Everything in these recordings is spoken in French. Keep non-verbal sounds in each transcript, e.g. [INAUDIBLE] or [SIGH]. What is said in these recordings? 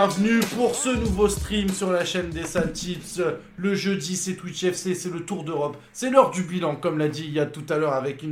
bienvenue pour ce nouveau stream sur la chaîne des Sales Tips. Le jeudi, c'est Twitch FC, c'est le Tour d'Europe, c'est l'heure du bilan, comme l'a dit il y a tout à l'heure, avec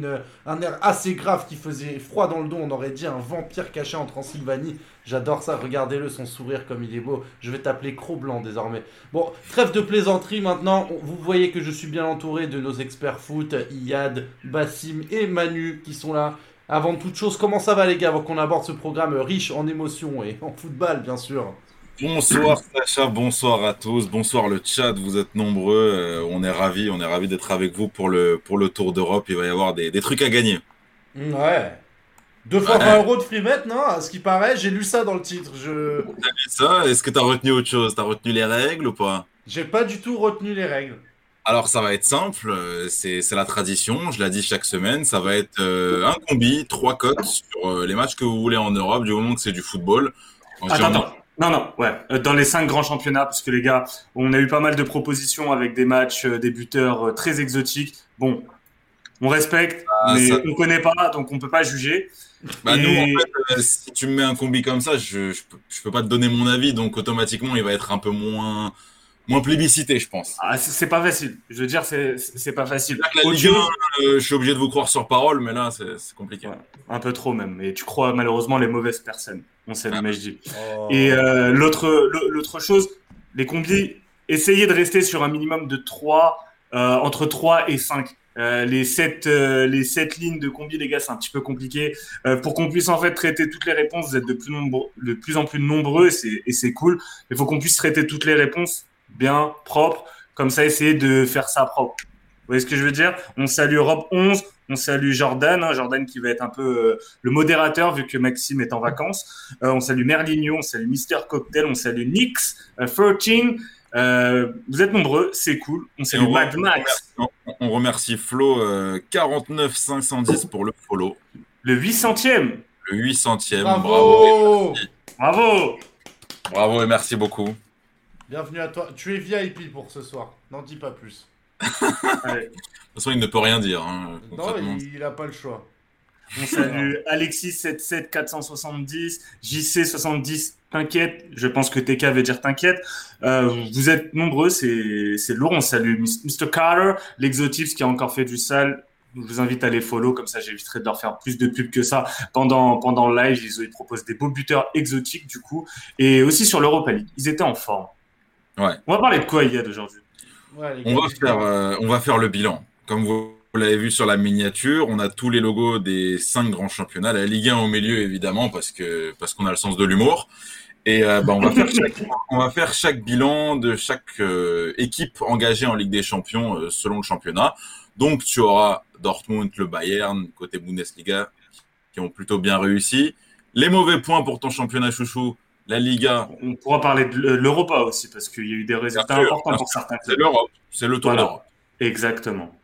un air assez grave qui faisait froid dans le dos. On aurait dit un vampire caché en Transylvanie. J'adore ça, regardez-le, son sourire comme il est beau. Je vais t'appeler Cro-Blanc désormais. Bon, trêve de plaisanterie maintenant. Vous voyez que je suis bien entouré de nos experts foot, Iyad, Bassim et Manu qui sont là. Avant toute chose, comment ça va les gars avant qu'on aborde ce programme riche en émotions et en football bien sûr Bonsoir Sacha, bonsoir à tous, bonsoir le chat, vous êtes nombreux, euh, on est ravis, on est ravis d'être avec vous pour le, pour le Tour d'Europe, il va y avoir des, des trucs à gagner. Ouais. Deux fois 20 euros de free bet, non À ce qui paraît, j'ai lu ça dans le titre. Je... T'as vu ça? Est-ce que t'as retenu autre chose? T'as retenu les règles ou pas? J'ai pas du tout retenu les règles. Alors ça va être simple, euh, c'est la tradition, je l'ai dit chaque semaine, ça va être euh, un combi, trois cotes sur euh, les matchs que vous voulez en Europe, du moment que c'est du football. En Attends, attends. Non, non, ouais. Dans les cinq grands championnats, parce que les gars, on a eu pas mal de propositions avec des matchs, euh, des buteurs très exotiques. Bon, on respecte, Ah, mais ça- on connaît pas, donc on peut pas juger. Bah nous, Et- en fait, euh, si tu me mets un combi comme ça, je, je peux pas te donner mon avis, donc automatiquement, il va être un peu moins, moins plébiscité, je pense. Ah, c'est pas facile. Je veux dire, c'est c'est pas facile. La Ligue 1, chose- euh, je suis obligé de vous croire sur parole, mais là, c'est compliqué. Ouais. un peu trop même. Et tu crois malheureusement les mauvaises personnes. On sait Ah. mais je dis. Oh. Et euh, l'autre l'autre chose, les combis, essayez de rester sur un minimum de 3, euh, entre 3 et 5. Euh, les sept euh, les sept lignes de combi, les gars, c'est un petit peu compliqué. Euh, pour qu'on puisse en fait traiter toutes les réponses, vous êtes de plus, nombreux, de plus en plus nombreux et c'est- et c'est cool. Il faut qu'on puisse traiter toutes les réponses bien, propres. Comme ça, essayer de faire ça propre. Vous voyez ce que je veux dire? On salue Rob 11, on salue Jordan, hein, Jordan qui va être un peu euh, le modérateur vu que Maxime est en vacances. Euh, on salue Merligno, on salue Mister Cocktail, on salue Nix, euh, 13. Euh, vous êtes nombreux, c'est cool. On salue on Mad Max, On, on remercie Flo, euh, 49 510 pour le follow. le 800e. Le 800e. Bravo, et merci. Bravo Bravo et merci beaucoup. Bienvenue à toi. Tu es VIP pour ce soir. N'en dis pas plus. Allez. De toute façon, il ne peut rien dire. hein, Non, il, il a pas le choix. On salue Alexis 77 470, JC 70. T'inquiète, je pense que TK veut dire t'inquiète. Euh, vous êtes nombreux, c'est c'est lourd. On salue Mr. Carter, l'exotips qui a encore fait du sale. Je vous invite à les follow, comme ça j'éviterai de leur faire plus de pubs que ça pendant, pendant le live. Ils, ils proposent des beaux buteurs exotiques du coup. Et aussi sur l'Europa League, ils étaient en forme. Ouais. On va parler de quoi, Yad, aujourd'hui? Ouais, On va, faire, euh, on va faire le bilan. Comme vous, vous l'avez vu sur la miniature, on a tous les logos des cinq grands championnats. La Ligue 1 au milieu, évidemment, parce que parce qu'on a le sens de l'humour. Et euh, bah, on, va faire chaque, on va faire chaque bilan de chaque euh, équipe engagée en Ligue des Champions euh, selon le championnat. Donc, tu auras Dortmund, le Bayern, côté Bundesliga, qui ont plutôt bien réussi. Les mauvais points pour ton championnat chouchou, la Liga, On pourra parler de l'Europa aussi, parce qu'il y a eu des résultats sûr, importants pour certains c'est l'Europe, c'est le tour Voilà. d'Europe. Exactement.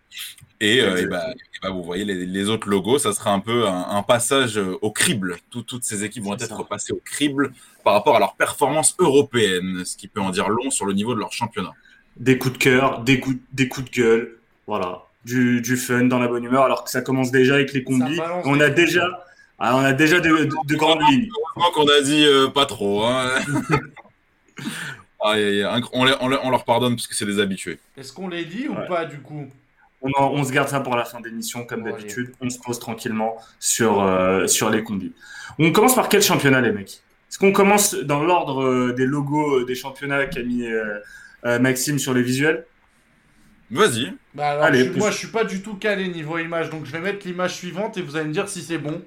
Et, euh, et bah, et bah, vous voyez les, les autres logos, ça sera un peu un, un passage euh, au crible. Tout- toutes ces équipes vont être ça. passées au crible par rapport à leur performance européenne, ce qui peut en dire long sur le niveau de leur championnat. des coups de cœur, des coups, des coups de gueule, voilà, du, du fun dans la bonne humeur, alors que ça commence déjà avec les combis. On a déjà, ah, on a déjà de, de- de grandes lignes. Heureusement qu'on a dit euh, pas trop. Hein. [LAUGHS] On, les- on les- on leur pardonne parce que c'est des habitués. Est-ce qu'on les dit ou Ouais. pas du coup? On, en- on se garde ça pour la fin d'émission, comme Bon, d'habitude. On se pose tranquillement sur, euh, sur les combis. On commence par quel championnat, les mecs? Est-ce qu'on commence dans l'ordre euh, des logos euh, des championnats qu'a mis euh, euh, Maxime sur les visuels? Vas-y. Bah alors, Allez, je suis- pousse. moi je suis pas du tout calé niveau image, donc je vais mettre l'image suivante et vous allez me dire si c'est bon.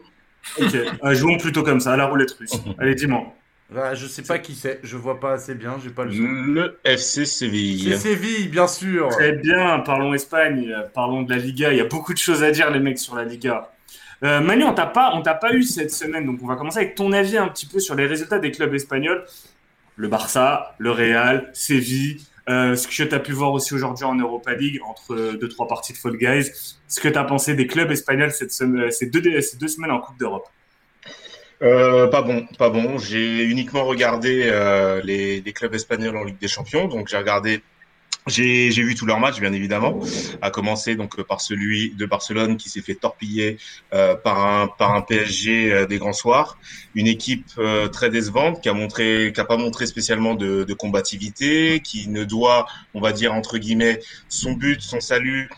Ok, euh, jouons plutôt comme ça, à la roulette russe. Allez, dis-moi. Bah, je sais pas qui c'est, je vois pas assez bien, j'ai pas le son. Le FC Séville. C'est Séville, bien sûr. Très bien, parlons Espagne, parlons de la Liga. Il y a beaucoup de choses à dire, les mecs, sur la Liga. Euh, Manu, on t'a pas, on t'a pas eu cette semaine, donc on va commencer avec ton avis un petit peu sur les résultats des clubs espagnols. Le Barça, le Real, Séville, euh, ce que tu as pu voir aussi aujourd'hui en Europa League, entre euh, deux, trois parties de Fall Guys. Ce que tu as pensé des clubs espagnols cette semaine, ces, deux, ces deux semaines en Coupe d'Europe? Euh, pas bon, pas bon. J'ai uniquement regardé euh, les, les clubs espagnols en Ligue des Champions. Donc j'ai regardé J'ai vu tous leurs matchs, bien évidemment, à commencer donc par celui de Barcelone qui s'est fait torpiller euh, par un par un PSG euh, des grands soirs, une équipe euh, très décevante qui a montré qui a pas montré spécialement de, de combativité, qui ne doit, on va dire entre guillemets, son but, son salut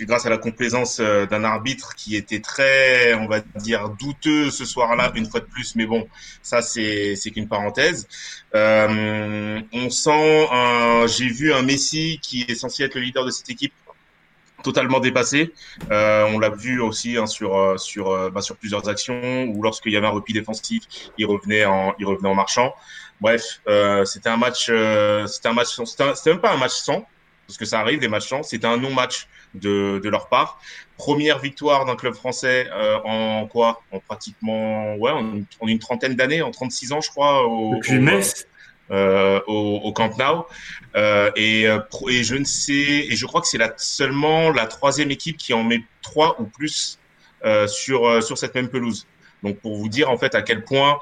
grâce à la complaisance euh, d'un arbitre qui était très, on va dire, douteux ce soir-là, une fois de plus, mais bon, ça c'est qu'une parenthèse. Euh, on sent, j'ai vu un Messi qui est censé être le leader de cette équipe totalement dépassé. Euh, on l'a vu aussi hein, sur euh, sur euh, bah, sur plusieurs actions où lorsqu'il y avait un repli défensif, il revenait en il revenait en marchant. Bref, euh, c'était un match, c'était un match, c'était même pas un match sans parce que ça arrive des matchs sans. C'était un non-match de, de leur part. Première victoire d'un club français euh, en quoi? En pratiquement, ouais, en, en une trentaine d'années, en 36 ans, je crois. Au, Depuis Metz euh, au, au, Camp Nou. Euh, et, et je ne sais, et je crois que c'est la, seulement la troisième équipe qui en met trois ou plus sur, sur cette même pelouse. Donc pour vous dire en fait à quel point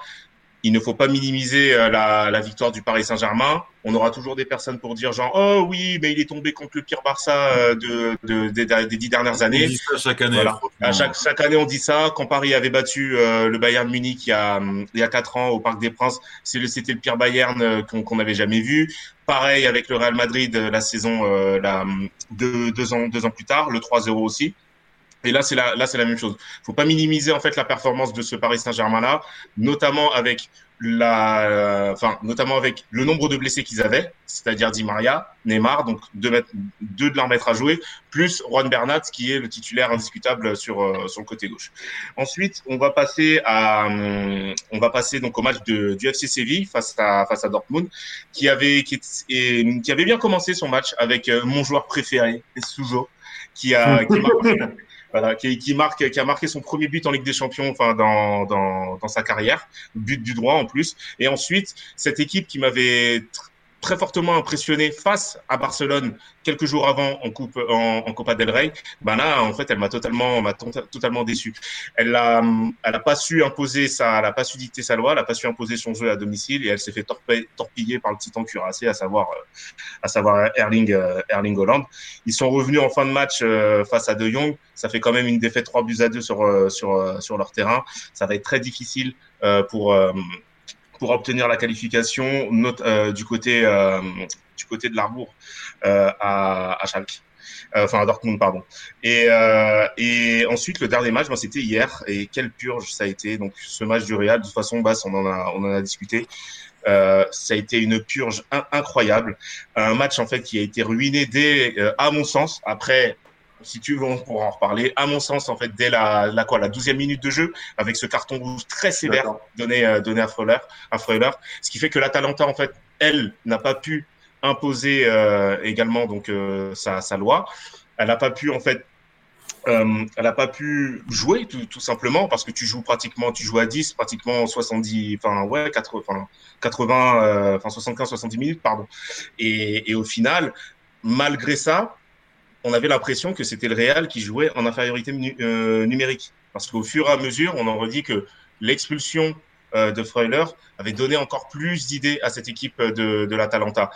il ne faut pas minimiser euh, la, la, victoire du Paris Saint-Germain. On aura toujours des personnes pour dire genre oh oui mais il est tombé contre le pire Barça euh, de, de, de, de des dix dernières années. On dit ça chaque année. Voilà. À chaque, chaque année on dit ça. Quand Paris avait battu euh, le Bayern Munich il y a il y a quatre ans au Parc des Princes, c'était le pire Bayern qu'on qu n'avait jamais vu. Pareil avec le Real Madrid la saison euh, la, deux, deux ans deux ans plus tard, le 3-0 aussi. Et là, c'est la, là, c'est la même chose. Faut pas minimiser en fait la performance de ce Paris Saint-Germain là, notamment avec la, euh, enfin, notamment avec le nombre de blessés qu'ils avaient, c'est-à-dire Di Maria, Neymar, donc deux, de leurs maîtres à jouer, plus Juan Bernat qui est le titulaire indiscutable sur euh, sur le côté gauche. Ensuite, on va passer à, on va passer donc au match de, du FC Séville face à face à Dortmund, qui avait qui, et, qui avait bien commencé son match avec euh, mon joueur préféré, Suzo, qui a qui [LAUGHS] voilà, qui, marque, qui a marqué son premier but en Ligue des Champions, enfin dans, dans sa carrière, but du droit en plus. Et ensuite, cette équipe qui m'avait très fortement impressionné face à Barcelone quelques jours avant en coupe en, Copa del Rey, ben là en fait elle m'a totalement m'a totalement déçu. Elle a elle a pas su imposer sa elle pas su dicter sa loi, elle a pas su imposer son jeu à domicile et elle s'est fait torpiller, par le titan cuirassé à savoir à savoir Erling Erling Holland. Ils sont revenus en fin de match face à De Jong, ça fait quand même une défaite 3 buts à 2 sur sur sur leur terrain. Ça va être très difficile pour pour obtenir la qualification note, euh, du côté euh, du côté de l'Arbour euh, à, à Schalke. Enfin à Dortmund pardon. Et et ensuite le dernier match, ben, c'était hier et quelle purge ça a été. Donc ce match du Real, de toute façon, Bass, on en a on en a discuté. Euh, ça a été une purge in incroyable, un match en fait qui a été ruiné dès, euh, à mon sens, après si tu veux, on pourra en reparler. À mon sens, en fait, dès la, la quoi, la douzième minute de jeu, avec ce carton rouge très sévère donné, euh, donné à Freuler, à Freuler, ce qui fait que l'Atalanta, en fait, elle n'a pas pu imposer euh, également donc euh, sa, sa loi. Elle n'a pas pu en fait euh, elle n'a pas pu jouer tout, tout, simplement parce que tu joues pratiquement, tu joues à 10, pratiquement 70, enfin ouais, 80, enfin 80, euh, enfin 75, 70 minutes, pardon. Et, et, au final, malgré ça, on avait l'impression que c'était le Real qui jouait en infériorité euh, numérique. Parce qu'au fur et à mesure, on en redit que l'expulsion euh, de Freuler avait donné encore plus d'idées à cette équipe de, de l'Atalanta.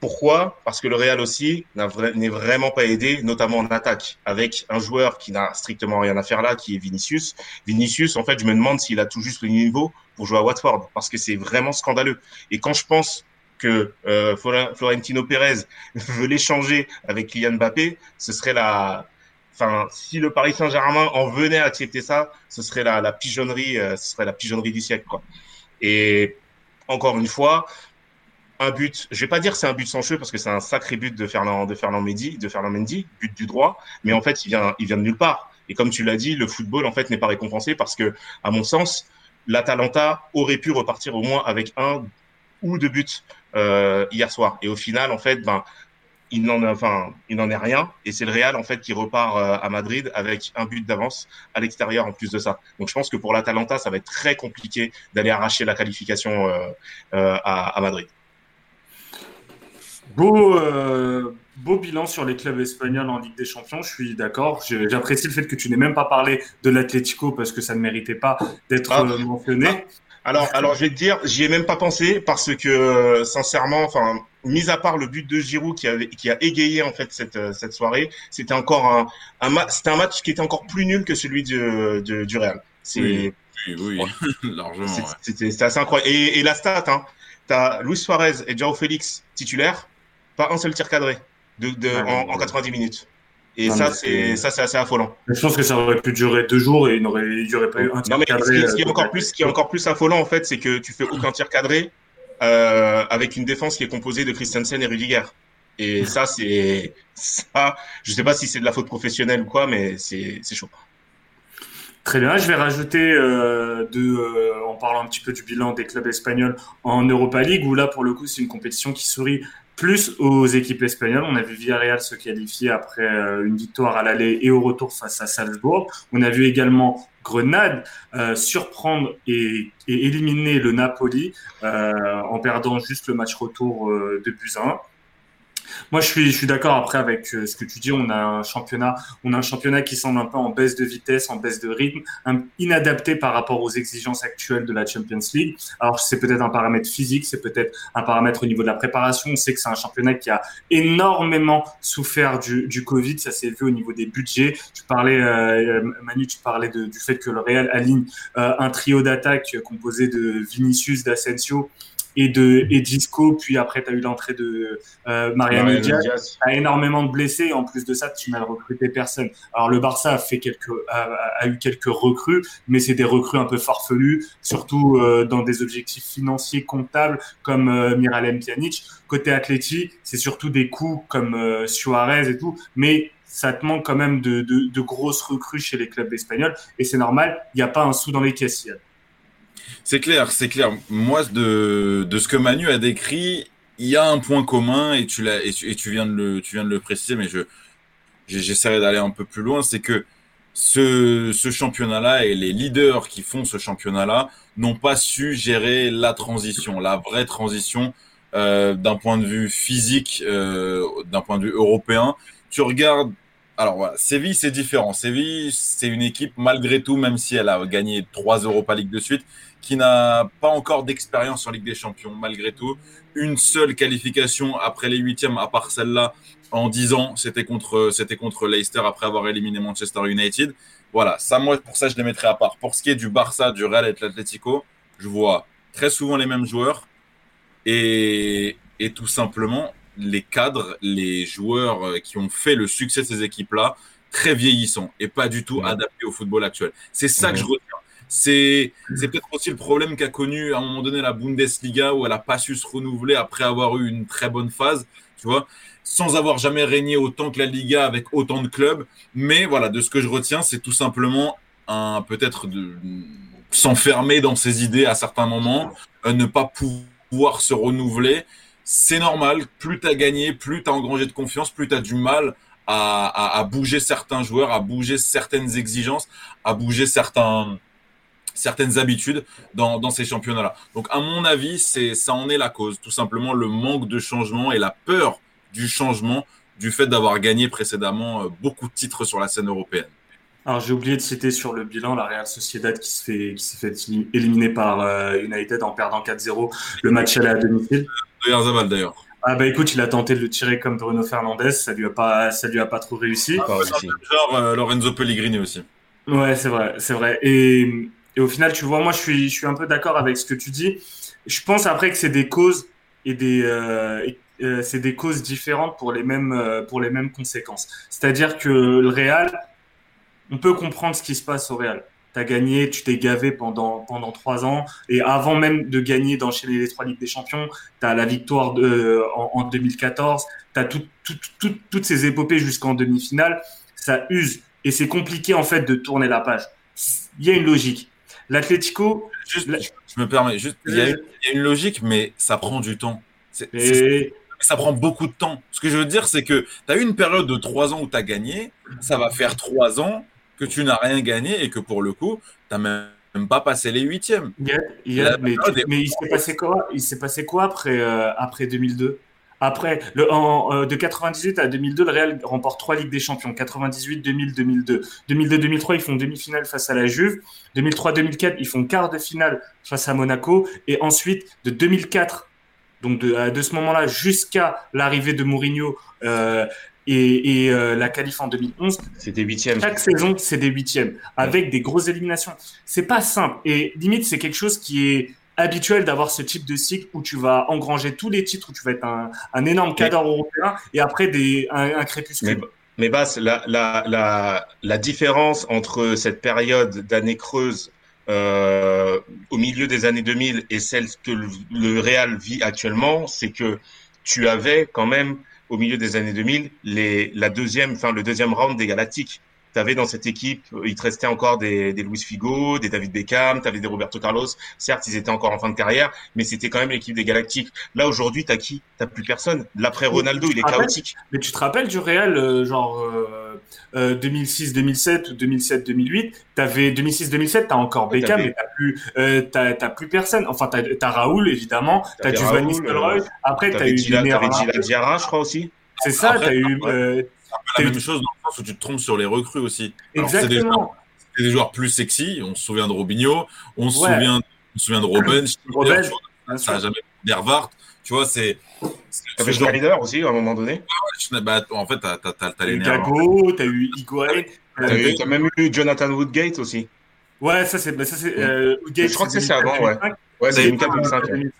Pourquoi? Parce que le Real aussi n'est vraiment pas aidé, notamment en attaque, avec un joueur qui n'a strictement rien à faire là, qui est Vinicius. Vinicius, en fait, je me demande s'il a tout juste le niveau pour jouer à Watford, parce que c'est vraiment scandaleux. Et quand je pense que euh, Florentino Pérez [LAUGHS] veut l'échanger avec Kylian Mbappé, ce serait la, enfin, si le Paris Saint-Germain en venait à accepter ça, ce serait la, la pigeonnerie, euh, ce serait la pigeonnerie du siècle, quoi. Et encore une fois, un but, je vais pas dire c'est un but sans cheveux parce que c'est un sacré but de Fernand, de Fernand Mendy, de Fernand Mendy, but du droit, mais en fait, il vient, il vient de nulle part. Et comme tu l'as dit, le football, en fait, n'est pas récompensé parce que, à mon sens, l'Atalanta aurait pu repartir au moins avec un ou deux buts euh, hier soir. Et au final, en fait, ben, il n'en enfin, il n'en est rien. Et c'est le Real, en fait, qui repart euh, à Madrid avec un but d'avance à l'extérieur en plus de ça. Donc, je pense que pour l'Atalanta, ça va être très compliqué d'aller arracher la qualification euh, à, à, Madrid. Beau, beau bilan sur les clubs espagnols en Ligue des Champions, je suis d'accord. J'apprécie le fait que tu n'aies même pas parlé de l'Atlético parce que ça ne méritait pas d'être ah, mentionné. Ah. Alors, alors, je vais te dire, j'y ai même pas pensé parce que, sincèrement, enfin, mis à part le but de Giroud qui, avait, qui a égayé en fait cette, cette soirée, c'était encore un, un, c'était un match qui était encore plus nul que celui du, du, du Real. C'est, oui, oui, [LAUGHS] largement. C'était assez incroyable. Et, et la stat, hein, t'as Luis Suarez et Joao Félix titulaires, pas un seul tir cadré de, de, en, en 90 minutes. Et ça, c'est ça, c'est assez affolant. Je pense que ça aurait pu durer deux jours et il n'aurait aurait pas eu un tir non, mais cadré. Ce qui, est encore plus, ce qui est encore plus affolant en fait, c'est que tu fais aucun tir cadré euh, avec une défense qui est composée de Christensen et Rudiger. Et ça, c'est ça. Je sais pas si c'est de la faute professionnelle ou quoi, mais c'est chaud. Très bien, je vais rajouter euh, de, euh, en parlant un petit peu du bilan des clubs espagnols en Europa League, où là pour le coup c'est une compétition qui sourit plus aux équipes espagnoles. On a vu Villarreal se qualifier après euh, une victoire à l'aller et au retour face à Salzbourg. On a vu également Grenade euh, surprendre et, éliminer le Napoli euh, en perdant juste le match retour euh, de Buzyn. Moi, je suis, je suis d'accord après avec euh, ce que tu dis. On a un championnat, on a un championnat qui semble un peu en baisse de vitesse, en baisse de rythme, inadapté par rapport aux exigences actuelles de la Champions League. Alors, c'est peut-être un paramètre physique, c'est peut-être un paramètre au niveau de la préparation. On sait que c'est un championnat qui a énormément souffert du, du Covid. Ça s'est vu au niveau des budgets. Tu parlais, euh, Manu, tu parlais du fait que le Real aligne euh, un trio d'attaque composé de Vinicius, d'Asensio et de et Disco, puis après tu as eu l'entrée de euh, Mariano Diaz, tu as énormément de blessés, en plus de ça, tu n'as recruté personne. Alors le Barça a, fait quelques, a, eu quelques recrues, mais c'est des recrues un peu farfelues, surtout euh, dans des objectifs financiers comptables comme euh, Miralem Pjanic. Côté Atleti, c'est surtout des coups comme euh, Suarez et tout, mais ça te manque quand même de, de, de grosses recrues chez les clubs espagnols, et c'est normal, il n'y a pas un sou dans les caisses. C'est clair, c'est clair. Moi, de, de ce que Manu a décrit, il y a un point commun et tu et tu, et tu viens de le tu viens de le préciser, mais je j'essaierai d'aller un peu plus loin. C'est que ce, ce championnat-là et les leaders qui font ce championnat-là n'ont pas su gérer la transition, la vraie transition euh, d'un point de vue physique, euh, d'un point de vue européen. Tu regardes alors voilà, Séville, c'est différent. Séville, c'est une équipe, malgré tout, même si elle a gagné trois Europa League de suite, qui n'a pas encore d'expérience en Ligue des Champions, malgré tout. Une seule qualification après les huitièmes, à part celle-là, en dix ans, c'était contre, c'était contre Leicester après avoir éliminé Manchester United. Voilà, ça, moi, pour ça, je les mettrai à part. Pour ce qui est du Barça, du Real et de l'Atlético, je vois très souvent les mêmes joueurs et, et tout simplement les cadres, les joueurs qui ont fait le succès de ces équipes-là, très vieillissants et pas du tout adaptés au football actuel. C'est ça que je retiens. C'est peut-être aussi le problème qu'a connu à un moment donné la Bundesliga où elle a pas su se renouveler après avoir eu une très bonne phase, tu vois, sans avoir jamais régné autant que la Liga avec autant de clubs. Mais voilà, de ce que je retiens, c'est tout simplement un peut-être de s'enfermer dans ses idées à certains moments, euh, ne pas pouvoir se renouveler. C'est normal, plus tu as gagné, plus tu as engrangé de confiance, plus tu as du mal à, bouger certains joueurs, à bouger certaines exigences, à bouger certains, certaines habitudes dans, dans ces championnats-là. Donc, à mon avis, c'est ça en est la cause. Tout simplement le manque de changement et la peur du changement du fait d'avoir gagné précédemment euh, beaucoup de titres sur la scène européenne. Alors j'ai oublié de citer sur le bilan la Real Sociedad qui se fait qui s'est fait éliminer par euh, United en perdant 4-0 le match aller à domicile. De d'ailleurs. Ah bah écoute, il a tenté de le tirer comme Bruno Fernandez, ça lui a pas ça lui a pas trop réussi. Ah, genre euh, Lorenzo Pellegrini aussi. Ouais, c'est vrai, c'est vrai. Et et au final, tu vois, moi, je suis, je suis un peu d'accord avec ce que tu dis. Je pense après que c'est des causes et des, euh, euh, c'est des causes différentes pour les mêmes, euh, pour les mêmes conséquences. C'est-à-dire que le Real, on peut comprendre ce qui se passe au Real. Tu as gagné, tu t'es gavé pendant, pendant trois ans. Et avant même de gagner, d'enchaîner les trois Ligues des Champions, tu as la victoire de, en, en 2014, tu as tout, tout, tout, toutes ces épopées jusqu'en demi-finale. Ça use. Et c'est compliqué, en fait, de tourner la page. Il y a une logique. L'Atlético. Je me permets, juste, il y, a, une logique, mais ça prend du temps. Et... ça prend beaucoup de temps. Ce que je veux dire, c'est que tu as eu une période de trois ans où tu as gagné, ça va faire trois ans que tu n'as rien gagné et que pour le coup, tu n'as même pas passé les huitièmes. mais, mais, il s'est passé quoi? Il s'est passé quoi après, euh, après 2002 après, le, en, euh, de 98 à 2002, le Real remporte trois Ligues des Champions. 98, 2000, 2002. 2002, 2003, ils font demi-finale face à la Juve. 2003, 2004, ils font quart de finale face à Monaco. Et ensuite, de 2004 donc de, de ce moment-là jusqu'à l'arrivée de Mourinho euh, et, et euh, la qualif en 2011, c'était huitième. Chaque saison, c'est des huitièmes avec des grosses éliminations. C'est pas simple et limite c'est quelque chose qui est habituel d'avoir ce type de cycle où tu vas engranger tous les titres, où tu vas être un, un énorme cadre européen et après des, un, un crépuscule. Mais, mais Basse, la, la, la, la différence entre cette période d'années creuses euh, au milieu des années 2000 et celle que le, le Real vit actuellement, c'est que tu avais quand même au milieu des années 2000 les, la deuxième, enfin le deuxième round des Galactiques tu avais dans cette équipe, il te restait encore des, des Luis Figo, des David Beckham, tu avais des Roberto Carlos. Certes, ils étaient encore en fin de carrière, mais c'était quand même l'équipe des Galactiques. Là, aujourd'hui, t'as qui? T'as plus personne. L'après Ronaldo, il est chaotique. Mais tu te rappelles du Real, euh, genre euh, 2006-2007 ou 2007-2008 T'avais 2006-2007, t'as encore Beckham, mais t'as plus, euh, t'as, t'as plus personne. Enfin, t'as, t'as Raoul évidemment, t'as du Van Nistelrooy. Après, t'as eu Gila, Diarra, je crois aussi. C'est ça, t'as eu. Euh, la même chose dans le sens où tu te trompes sur les recrues aussi. Exactement. C'est des, des, joueurs plus sexy. On se souvient de Robinho, on se ouais. souvient, on se souvient de Robben. Robben ça n'a jamais d'Hervart. Tu vois, c'est. T'avais genre... leader aussi à un moment donné. Ouais, bah, en fait, t'as, t'as, t'as, t'as les Gago, t'as eu Higuain. T'as, t'as même eu Jonathan Woodgate aussi. Ouais, ça c'est. Ça, c'est euh, Woodgate, je crois que c'est ça avant, ouais. Ouais, c'est 2004-2005.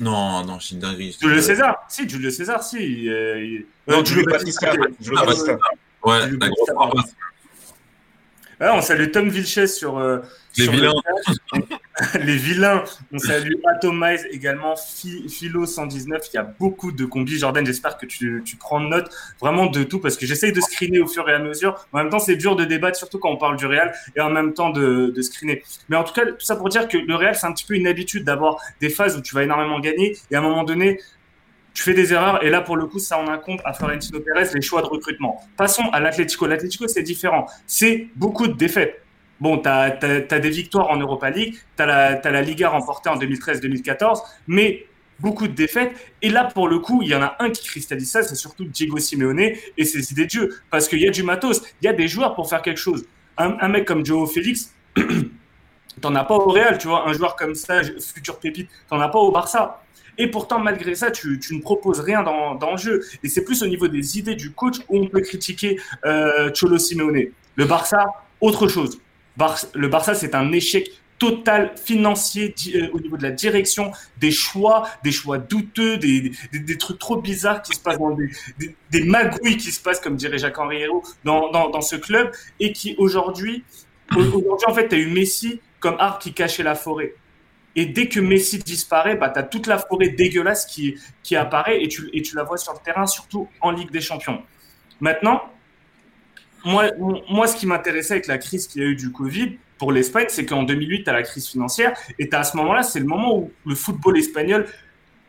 Non, non, c'est une dinguerie. Julio César Si, Julio César, si. Euh, non, Julio Batista. Julio Batista. Ouais, la grosse. Ah, on salue Tom Vilches sur. Euh, les sur vilains. Le... [LAUGHS] [LAUGHS] les vilains. On salue Atomize également, Philo 119. Il y a beaucoup de combis. Jordan, j'espère que tu, tu, prends note vraiment de tout parce que j'essaye de screener au fur et à mesure. En même temps, c'est dur de débattre, surtout quand on parle du Real et en même temps de, de screener. Mais en tout cas, tout ça pour dire que le Real, c'est un petit peu une habitude d'avoir des phases où tu vas énormément gagner et à un moment donné, tu fais des erreurs et là pour le coup ça en incombe à Florentino Pérez les choix de recrutement. Passons à l'Atlético. L'Atlético c'est différent. C'est beaucoup de défaites. Bon, tu as, des victoires en Europa League, tu as, la Liga remportée en 2013-2014, mais beaucoup de défaites. Et là, pour le coup, il y en a un qui cristallise ça, c'est surtout Diego Simeone et ses idées de jeu. Parce qu'il y a du matos, il y a des joueurs pour faire quelque chose. Un, un mec comme Joe Félix, [CLEARS THROAT] t'en as pas au Real, tu vois, un joueur comme ça, futur pépite, t'en as pas au Barça. Et pourtant, malgré ça, tu, tu ne proposes rien dans, dans, le jeu. Et c'est plus au niveau des idées du coach où on peut critiquer euh, Cholo Simeone. Le Barça, autre chose. Le Barça, c'est un échec total financier euh, au niveau de la direction, des choix, des choix douteux, des, trucs trop bizarres qui se passent des, magouilles qui se passent, comme dirait Jacques-Henri Hérault, dans, dans, ce club et qui aujourd'hui, en fait, tu as eu Messi comme arbre qui cachait la forêt. Et dès que Messi disparaît, bah, tu as toute la forêt dégueulasse qui, qui apparaît et tu, et tu la vois sur le terrain, surtout en Ligue des Champions. Maintenant, moi, moi ce qui m'intéressait avec la crise qu'il y a eu du Covid pour l'Espagne, c'est qu'en 2008, tu as la crise financière et à ce moment-là, c'est le moment où le football espagnol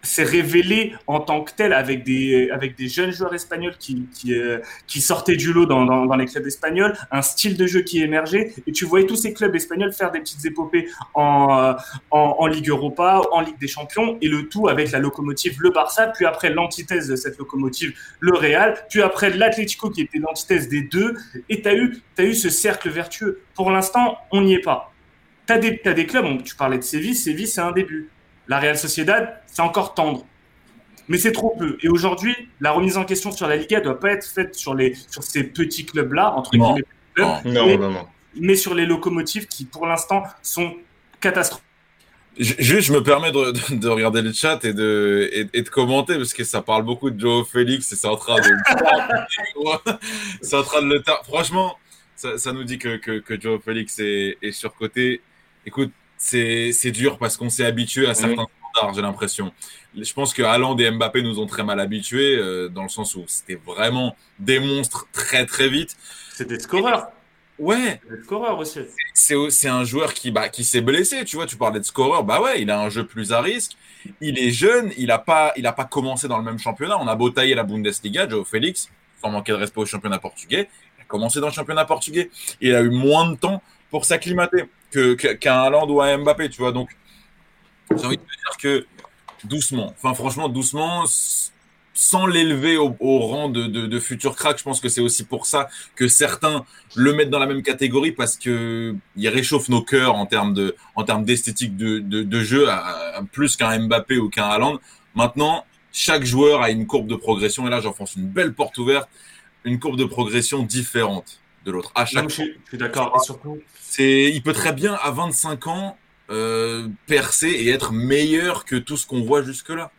s'est révélé en tant que tel avec des, avec des jeunes joueurs espagnols qui, qui, euh, sortaient du lot dans, dans, les clubs espagnols, un style de jeu qui émergeait, et tu voyais tous ces clubs espagnols faire des petites épopées en, en, en, Ligue Europa, en Ligue des Champions, et le tout avec la locomotive le Barça, puis après l'antithèse de cette locomotive, le Real, puis après l'Atlético qui était l'antithèse des deux, et tu as eu, eu ce cercle vertueux. Pour l'instant, on n'y est pas. Tu as, des clubs, tu parlais de Séville, Séville c'est un début. La Real Sociedad, c'est encore tendre. Mais c'est trop peu. Et aujourd'hui, la remise en question sur la Liga ne doit pas être faite sur, les, sur ces petits clubs-là, entre non. guillemets, non, mais, non, non. mais sur les locomotives qui, pour l'instant, sont catastrophiques. Juste, je me permets de, de, regarder le chat et de, et, et, de commenter parce que ça parle beaucoup de Joe Félix et c'est en train de. [LAUGHS] c'est en train de le. Franchement, ça, ça, nous dit que, que, que Joe Félix est, est surcoté. Écoute, c'est dur parce qu'on s'est habitué à certains mmh. standards, j'ai l'impression. Je pense que Haaland et Mbappé nous ont très mal habitués, euh, dans le sens où c'était vraiment des monstres très très vite. C'est des scoreurs. Ouais. Des scoreurs aussi. C'est un joueur qui, bah, qui s'est blessé, tu vois, tu parlais de scoreur, bah ouais, il a un jeu plus à risque. Il est jeune, il n'a pas, il a pas commencé dans le même championnat. On a beau tailler la Bundesliga, Joe Félix, sans manquer de respect au championnat portugais, il a commencé dans le championnat portugais. Il a eu moins de temps pour s'acclimater qu'un qu ou un Mbappé, tu vois. Donc, j'ai envie de dire que doucement, enfin franchement doucement, sans l'élever au, au, rang de, de, de futur crack, je pense que c'est aussi pour ça que certains le mettent dans la même catégorie parce que il réchauffe nos cœurs en termes de, en termes d'esthétique de, de, de, jeu, à, à plus qu'un Mbappé ou qu'un Haaland. Maintenant, chaque joueur a une courbe de progression, et là j'enfonce une belle porte ouverte, une courbe de progression différente de l'autre. À chaque Non, je, suis, je suis d'accord. C'est, il peut très bien à 25 ans euh, percer et être meilleur que tout ce qu'on voit jusque-là.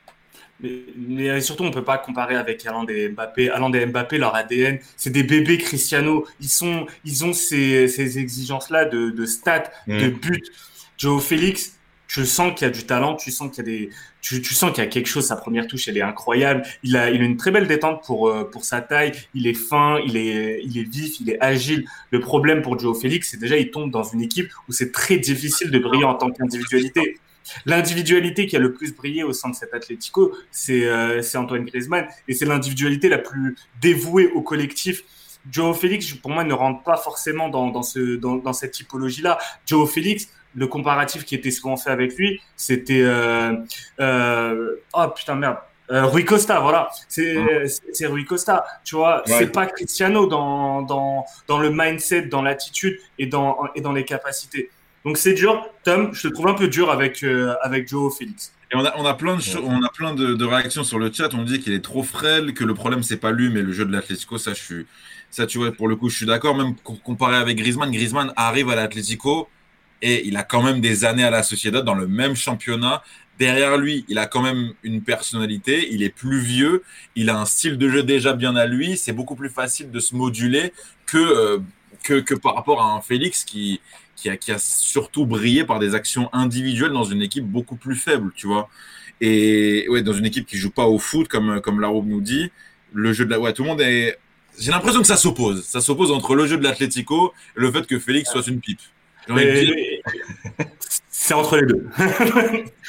mais, mais surtout, on peut pas comparer avec Haaland et Mbappé. Haaland et Mbappé, leur ADN, c'est des bébés Cristiano. Ils sont, ils ont ces, ces exigences-là de, de stats, Mm. de buts. Joe Félix, je sens qu'il y a du talent, tu sens qu'il y a des, tu, tu sens qu'il y a quelque chose. Sa première touche, elle est incroyable. Il a, il a une très belle détente pour, euh, pour sa taille. Il est fin, il est, il est vif, il est agile. Le problème pour Joe Félix, c'est déjà, il tombe dans une équipe où c'est très difficile de briller en tant qu'individualité. L'individualité qui a le plus brillé au sein de cet Atlético, c'est euh, Antoine Griezmann, et c'est l'individualité la plus dévouée au collectif. Joe Félix, pour moi, ne rentre pas forcément dans, dans, ce, dans, dans cette typologie-là. Joe Félix, le comparatif qui était souvent fait avec lui, c'était... Euh, euh, oh putain, merde. Euh, Rui Costa, voilà, c'est c'est Rui Costa, tu vois, Ouais. c'est pas Cristiano dans, dans, dans le mindset, dans l'attitude et dans, et dans les capacités. Donc c'est dur, Tom, je te trouve un peu dur avec, euh, avec Joe Félix. Et on a, on a plein de, on a plein de, de réactions sur le chat. On dit qu'il est trop frêle, que le problème c'est pas lui, mais le jeu de l'Atlético. Ça, je suis, ça, tu vois, pour le coup, je suis d'accord. Même co- comparé avec Griezmann, Griezmann arrive à l'Atlético et il a quand même des années à la Sociedad dans le même championnat. Derrière lui, il a quand même une personnalité. Il est plus vieux. Il a un style de jeu déjà bien à lui. C'est beaucoup plus facile de se moduler que, euh, que, que par rapport à un Félix qui, qui a, qui a surtout brillé par des actions individuelles dans une équipe beaucoup plus faible, tu vois. Et ouais, dans une équipe qui joue pas au foot, comme, comme Laroube nous dit, le jeu de la. Ouais, tout le monde est. J'ai l'impression que ça s'oppose. Ça s'oppose entre le jeu de l'Atlético et le fait que Félix soit une pipe. C'est entre les deux.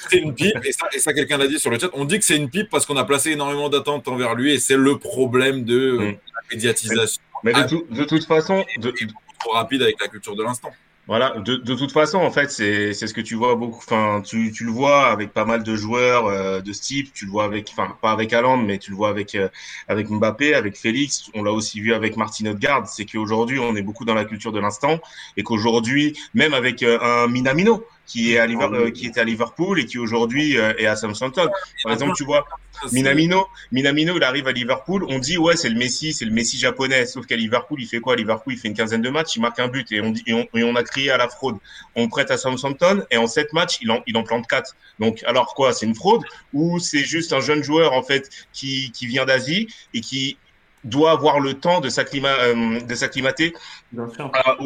c'est une pipe, et ça, et ça quelqu'un l'a dit sur le chat. On dit que c'est une pipe parce qu'on a placé énormément d'attentes envers lui, et c'est le problème de euh, Mm. la médiatisation Mais de, Ah. tout- de toute façon, de, trop rapide avec la culture de l'instant. Voilà, de, de toute façon, en fait, c'est ce que tu vois beaucoup. Enfin, tu, tu le vois avec pas mal de joueurs euh, de ce type. Tu le vois avec, enfin, pas avec Haaland, mais tu le vois avec euh, avec Mbappé, avec Félix. On l'a aussi vu avec Martin Odegaard. C'est qu'aujourd'hui, on est beaucoup dans la culture de l'instant, et qu'aujourd'hui, même avec euh, un Minamino qui est à Liver- euh, qui était à Liverpool et qui aujourd'hui euh, est à Southampton. Par exemple, tu vois, Minamino, Minamino, il arrive à Liverpool. On dit ouais, c'est le Messi, c'est le Messi japonais. Sauf qu'à Liverpool, il fait quoi? À Liverpool, il fait une quinzaine de matchs, il marque un but et on dit et on, et on a crié à la fraude. On prête à Southampton et en sept matchs, il en il en plante quatre. Donc alors quoi C'est une fraude ou c'est juste un jeune joueur en fait qui qui vient d'Asie et qui doit avoir le temps de euh, s'acclimater à- au,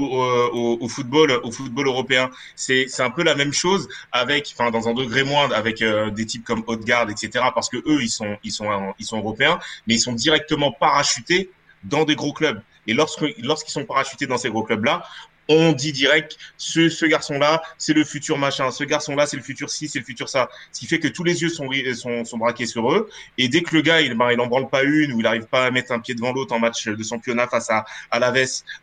au, au football au football européen. C'est c'est un peu la même chose avec enfin dans un degré moindre avec euh, des types comme Odegaard etc parce que eux ils sont ils sont euh, ils sont européens mais ils sont directement parachutés dans des gros clubs. Et lorsque lorsqu'ils sont parachutés dans ces gros clubs là on dit direct ce, ce garçon là c'est le futur machin ce garçon là c'est le futur ci c'est le futur ça ce qui fait que tous les yeux sont sont, sont braqués sur eux et dès que le gars il ben, il en branle pas une ou il arrive pas à mettre un pied devant l'autre en match de championnat face à à l'Aves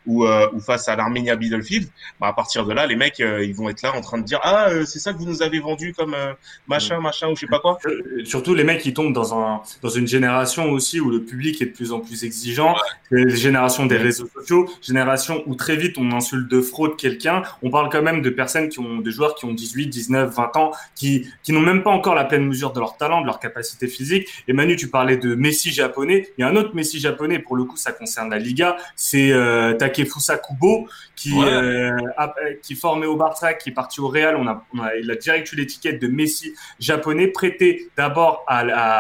ou, euh, ou face à l'Armenia Bielefeld, bah, à partir de là, les mecs, euh, ils vont être là en train de dire ah euh, c'est ça que vous nous avez vendu comme euh, machin, machin ou je sais pas quoi. Euh, Surtout les mecs qui tombent dans un dans une génération aussi où le public est de plus en plus exigeant. C'est la génération des Ouais. réseaux sociaux, génération où très vite on insulte de fraude quelqu'un. On parle quand même de personnes qui ont de joueurs qui ont 18, 19, 20 ans, qui qui n'ont même pas encore la pleine mesure de leur talent, de leur capacité physique. Et Manu, tu parlais de Messi japonais. Il y a un autre Messi japonais pour le coup, ça concerne la Liga. C'est euh, Takefusa Kubo qui Ouais. euh, a- qui est formé au Barça, qui est parti au Real. On a, on a il a direct eu l'étiquette de Messi japonais, prêté d'abord à,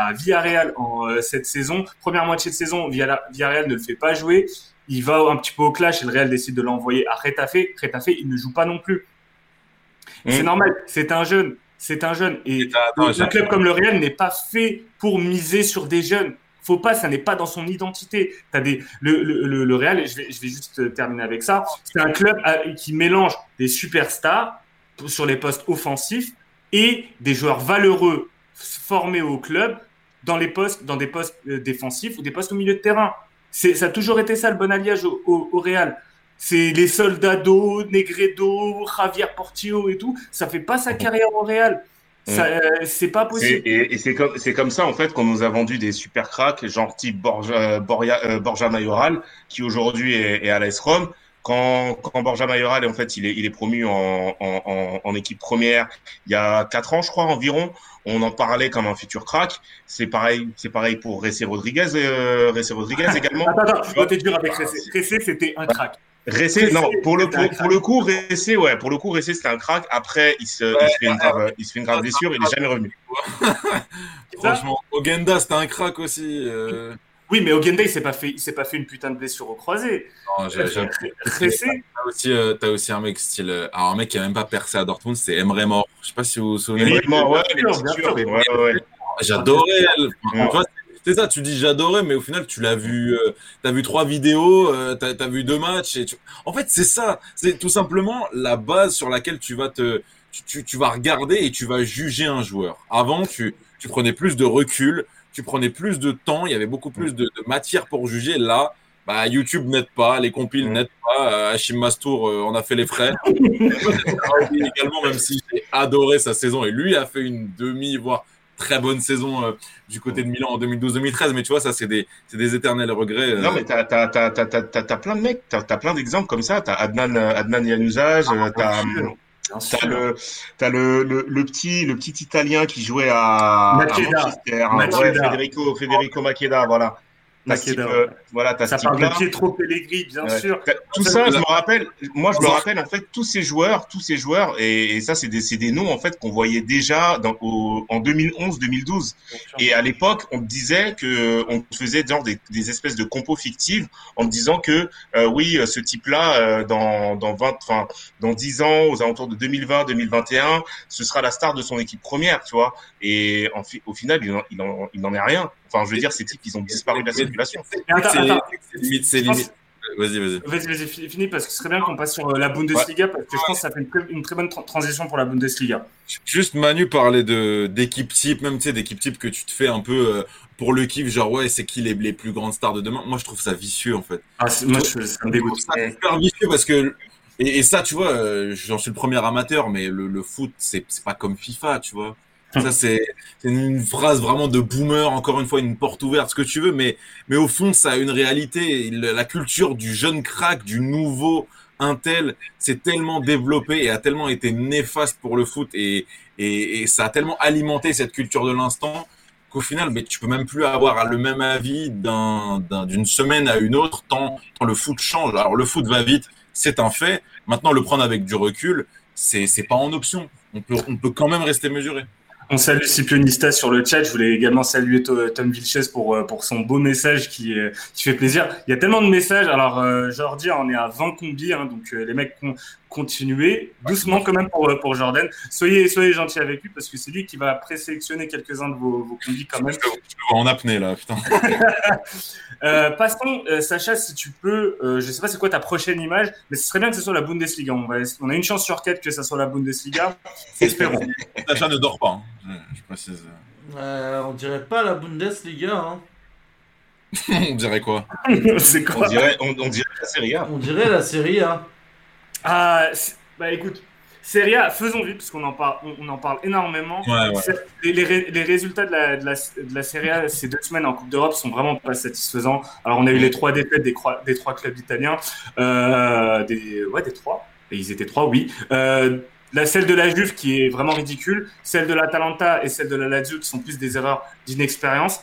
à Villarreal en euh, cette saison. Première moitié de saison, Villarreal Villarreal ne le fait pas jouer. Il va un petit peu au clash et le Real décide de l'envoyer à Retafe. Retafe, il ne joue pas non plus. C'est Mm. normal, c'est un jeune. C'est un jeune. Et un club comme le Real n'est pas fait pour miser sur des jeunes. Faut pas, ça n'est pas dans son identité. Des, le, le, le, le Real, et je vais, je vais juste terminer avec ça. C'est un club euh, qui mélange des superstars sur les postes offensifs et des joueurs valeureux formés au club dans les postes, dans des postes euh, défensifs ou des postes au milieu de terrain. C'est, ça a toujours été ça le bon alliage au, au, au Real. C'est les Soldado, Negredo, Javier Portillo et tout. Ça fait pas sa carrière au Real. Ça, euh, c'est pas possible. Et, et c'est comme c'est comme ça en fait qu'on nous a vendu des super cracks, genre type Borja, euh, Borja, euh, Borja Mayoral, qui aujourd'hui est, est à l'AS Rome. quand, quand Borja Mayoral, en fait, il est, il est promu en, en, en, équipe première il y a quatre ans, je crois, environ. On en parlait comme un futur crack. C'est pareil, c'est pareil pour Ressé Rodriguez, euh, Rodriguez également. Attends, attends, je dois te dire avec Ressé. Ressé, c'était un crack. Ressé, non, pour le, pour, pour, le coup, Ressé, ouais, pour le coup, Ressé, c'était un crack. Après, il se, il se, fait, une grave, il se fait une grave blessure, il n'est jamais revenu. [LAUGHS] Franchement, Ogenda, c'était un crack aussi. Euh... Oui, mais Ogenda, il s'est pas fait, il s'est pas fait une putain de blessure au croisé. Non, j'ai. T'as aussi, euh, as aussi un mec style, euh, alors un mec qui a même pas percé à Dortmund, c'est Emre Mor. Je sais pas si vous vous souvenez. Emre Mor, ouais, bien sûr, ouais, ouais. J'adorais. Ouais. C'est ça, tu dis j'adorais, mais au final, tu l'as vu, euh, tu as vu trois vidéos, euh, tu as, vu deux matchs. Et tu... En fait, c'est ça. C'est tout simplement la base sur laquelle tu vas te, tu, tu, vas regarder et tu vas juger un joueur. Avant, tu, tu prenais plus de recul, tu prenais plus de temps, il y avait beaucoup plus de, de matière pour juger. Là, bah, YouTube n'aide pas, les compiles n'aident pas. Euh, Hachim Mastour euh, en a fait les frais. [LAUGHS] [LAUGHS] également, même si j'ai adoré sa saison et lui a fait une demi, voire très bonne saison euh, du côté de Milan en 2012-2013, mais tu vois, ça, c'est des, des, éternels regrets. Euh. Non, mais t'as as, as, plein de mecs, t'as as plein d'exemples comme ça. T'as Adnan, Adnan Yanuzaj, ah, t'as. T'as le, as le, le, le, petit, le petit Italien qui jouait à, à Ouais, Federico, Federico Makeda, voilà. Euh, voilà, ça parle de Pietro Pellegrini, bien sûr. Tout ça, je me rappelle. Moi, je me rappelle en fait tous ces joueurs, tous ces joueurs, et, ça, c'est des, des, noms en fait qu'on voyait déjà dans, en 2011-2012. Et à l'époque, on disait que on faisait genre des, des, espèces de compos fictives en disant que euh, oui, ce type-là, euh, dans dans 20, enfin dans 10 ans, aux alentours de 2020-2021, ce sera la star de son équipe première, tu vois. Et en, au final, il n'en il il en est rien. Enfin, je veux dire, ces types, ils ont disparu de la circulation. C'est limite, c'est limite. Vas-y, vas-y. Vas-y, vas-y, fini parce que ce serait bien qu'on passe sur euh, la Bundesliga parce que je pense que ça fait une, très bonne transition pour la Bundesliga. Juste Manu parlait de d'équipe type, même tu sais, d'équipe type que tu te fais un peu euh, pour le kiff, genre ouais, c'est qui les, les, plus grandes stars de demain? Moi, je trouve ça vicieux en fait. Ah, moi, je, ça me dégoûte. C'est super vicieux parce que et, et ça, tu vois, euh, j'en suis le premier amateur, mais le, le foot, c'est pas comme FIFA, tu vois. Ça, c'est une phrase vraiment de boomer, encore une fois, une porte ouverte, ce que tu veux, mais, mais au fond, ça a une réalité. La culture du jeune crack, du nouveau Intel, s'est tellement développé et a tellement été néfaste pour le foot et, et, et ça a tellement alimenté cette culture de l'instant qu'au final, mais tu peux même plus avoir le même avis d'une semaine à une autre tant, tant le foot change. Alors, le foot va vite, c'est un fait. Maintenant, le prendre avec du recul, c'est pas en option. On peut, on peut quand même rester mesuré. On salue Scipionista sur le chat. Je voulais également saluer Tom Vilches pour, euh, pour son beau message qui, euh, qui fait plaisir. Il y a tellement de messages. Alors, euh, Jordi, on est à 20 combis, hein, donc les mecs ont continué doucement quand même pour, pour Jordan. Soyez, soyez gentils avec lui parce que c'est lui qui va présélectionner quelques-uns de vos, vos combis quand même. Je vois en apnée là, putain. [LAUGHS] passons, Sacha, si tu peux, je sais pas c'est quoi ta prochaine image, mais ce serait bien que ce soit la Bundesliga. On, va, on a une chance sur quatre que ça soit la Bundesliga. Espérons. Sacha ne dort pas. Hein je précise. Euh, on dirait pas la Bundesliga. Hein. [LAUGHS] on dirait quoi? [LAUGHS] On dirait, on, dirait, la Serie A. On dirait la Serie A. Ah, bah écoute, Serie A, faisons vite parce qu'on en parle, on, en parle énormément. Les, les, résultats de la, de, la, de la, Serie A ces deux semaines en Coupe d'Europe sont vraiment pas satisfaisants. Alors on a eu les trois défaites des, des trois clubs italiens, euh, des, ouais des trois. Et ils étaient trois, oui. Euh, la, celle de la Juve qui est vraiment ridicule, celle de l'Atalanta et celle de la Lazio qui sont plus des erreurs d'inexpérience.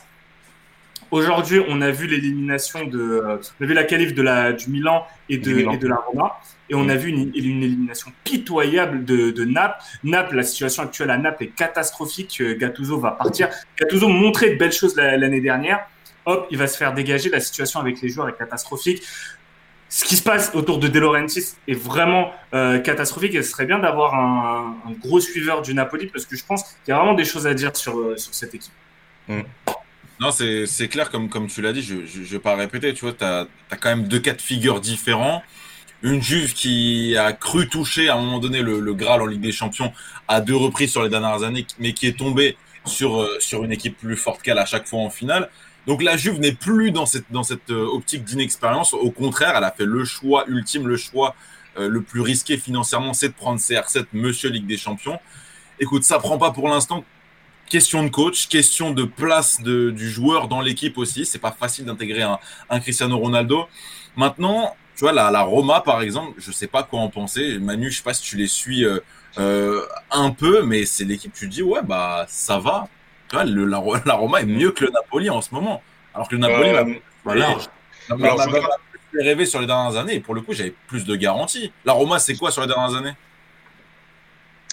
Aujourd'hui, on a vu l'élimination de, on a vu la qualif de la, du Milan et de, et de la Roma, et on a vu une, une élimination pitoyable de, de, Naples. Naples, la situation actuelle à Naples est catastrophique. Gattuso va partir. Gattuso montrait de belles choses l'année dernière. Hop, il va se faire dégager. La situation avec les joueurs est catastrophique ce qui se passe autour de De Laurentiis est vraiment euh, catastrophique et ce serait bien d'avoir un, un, gros suiveur du Napoli parce que je pense qu'il y a vraiment des choses à dire sur, euh, sur cette équipe. Mm. Non, c'est clair, comme, comme tu l'as dit, je ne vais pas répéter, tu vois, tu as, as, quand même deux cas de figure différents. Une Juve qui a cru toucher à un moment donné le, le Graal en Ligue des Champions à deux reprises sur les dernières années, mais qui est tombée sur, euh, sur une équipe plus forte qu'elle à chaque fois en finale. Donc la Juve n'est plus dans cette, dans cette euh, optique d'inexpérience. Au contraire, elle a fait le choix ultime, le choix euh, le plus risqué financièrement, c'est de prendre CR7, Monsieur Ligue des Champions. Écoute, ça prend pas pour l'instant. Question de coach, question de place de, du joueur dans l'équipe aussi. C'est pas facile d'intégrer un, un, Cristiano Ronaldo. Maintenant, Tu vois, la, la Roma, par exemple, je sais pas quoi en penser. Manu, je sais pas si tu les suis euh, euh, un peu, mais c'est l'équipe, tu dis, ouais, bah, ça va. Tu vois, le, la, la Roma est mieux que le Napoli en ce moment. Alors que le Napoli, Euh, m'a- Bah, alors, je fait rêver sur les dernières années. Et pour le coup, j'avais plus de garanties. La Roma, c'est quoi sur les dernières années?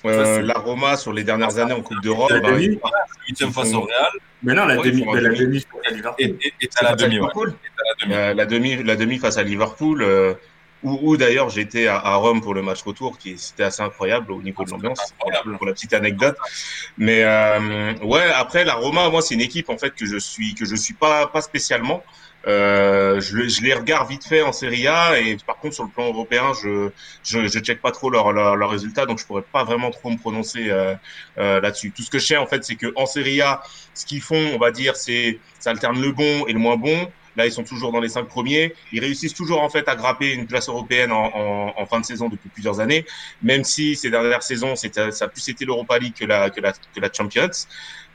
Euh, la Roma sur les dernières années en Coupe d'Europe, La bah, demi. ils- Huitième face au Real Mais non, la Ouais, demi, la demi. à Liverpool. et, et, et c'est à la face à demi. Ouais. Liverpool. Et à la demi. Euh, la demi, la demi face à Liverpool, euh, où d'ailleurs j'étais à, à Rome pour le match retour, qui c'était assez incroyable au niveau de l'ambiance, pour la, petite anecdote. Mais euh, ouais, après la Roma, moi c'est une équipe en fait que je suis que je suis pas pas spécialement. Euh, je, je les regarde vite fait en Serie A et par contre sur le plan européen, je je, je check pas trop leurs leurs leurs résultats, donc je pourrais pas vraiment trop me prononcer euh, euh, là-dessus. Tout ce que je sais en fait, c'est que en Serie A, ce qu'ils font, on va dire, c'est ça alterne le bon et le moins bon. Là, ils sont toujours dans les cinq premiers. Ils réussissent toujours en fait à grapper une place européenne en, en, en fin de saison depuis plusieurs années, même si ces dernières saisons, ça a plus été l'Europa League que la, que la, que la Champions.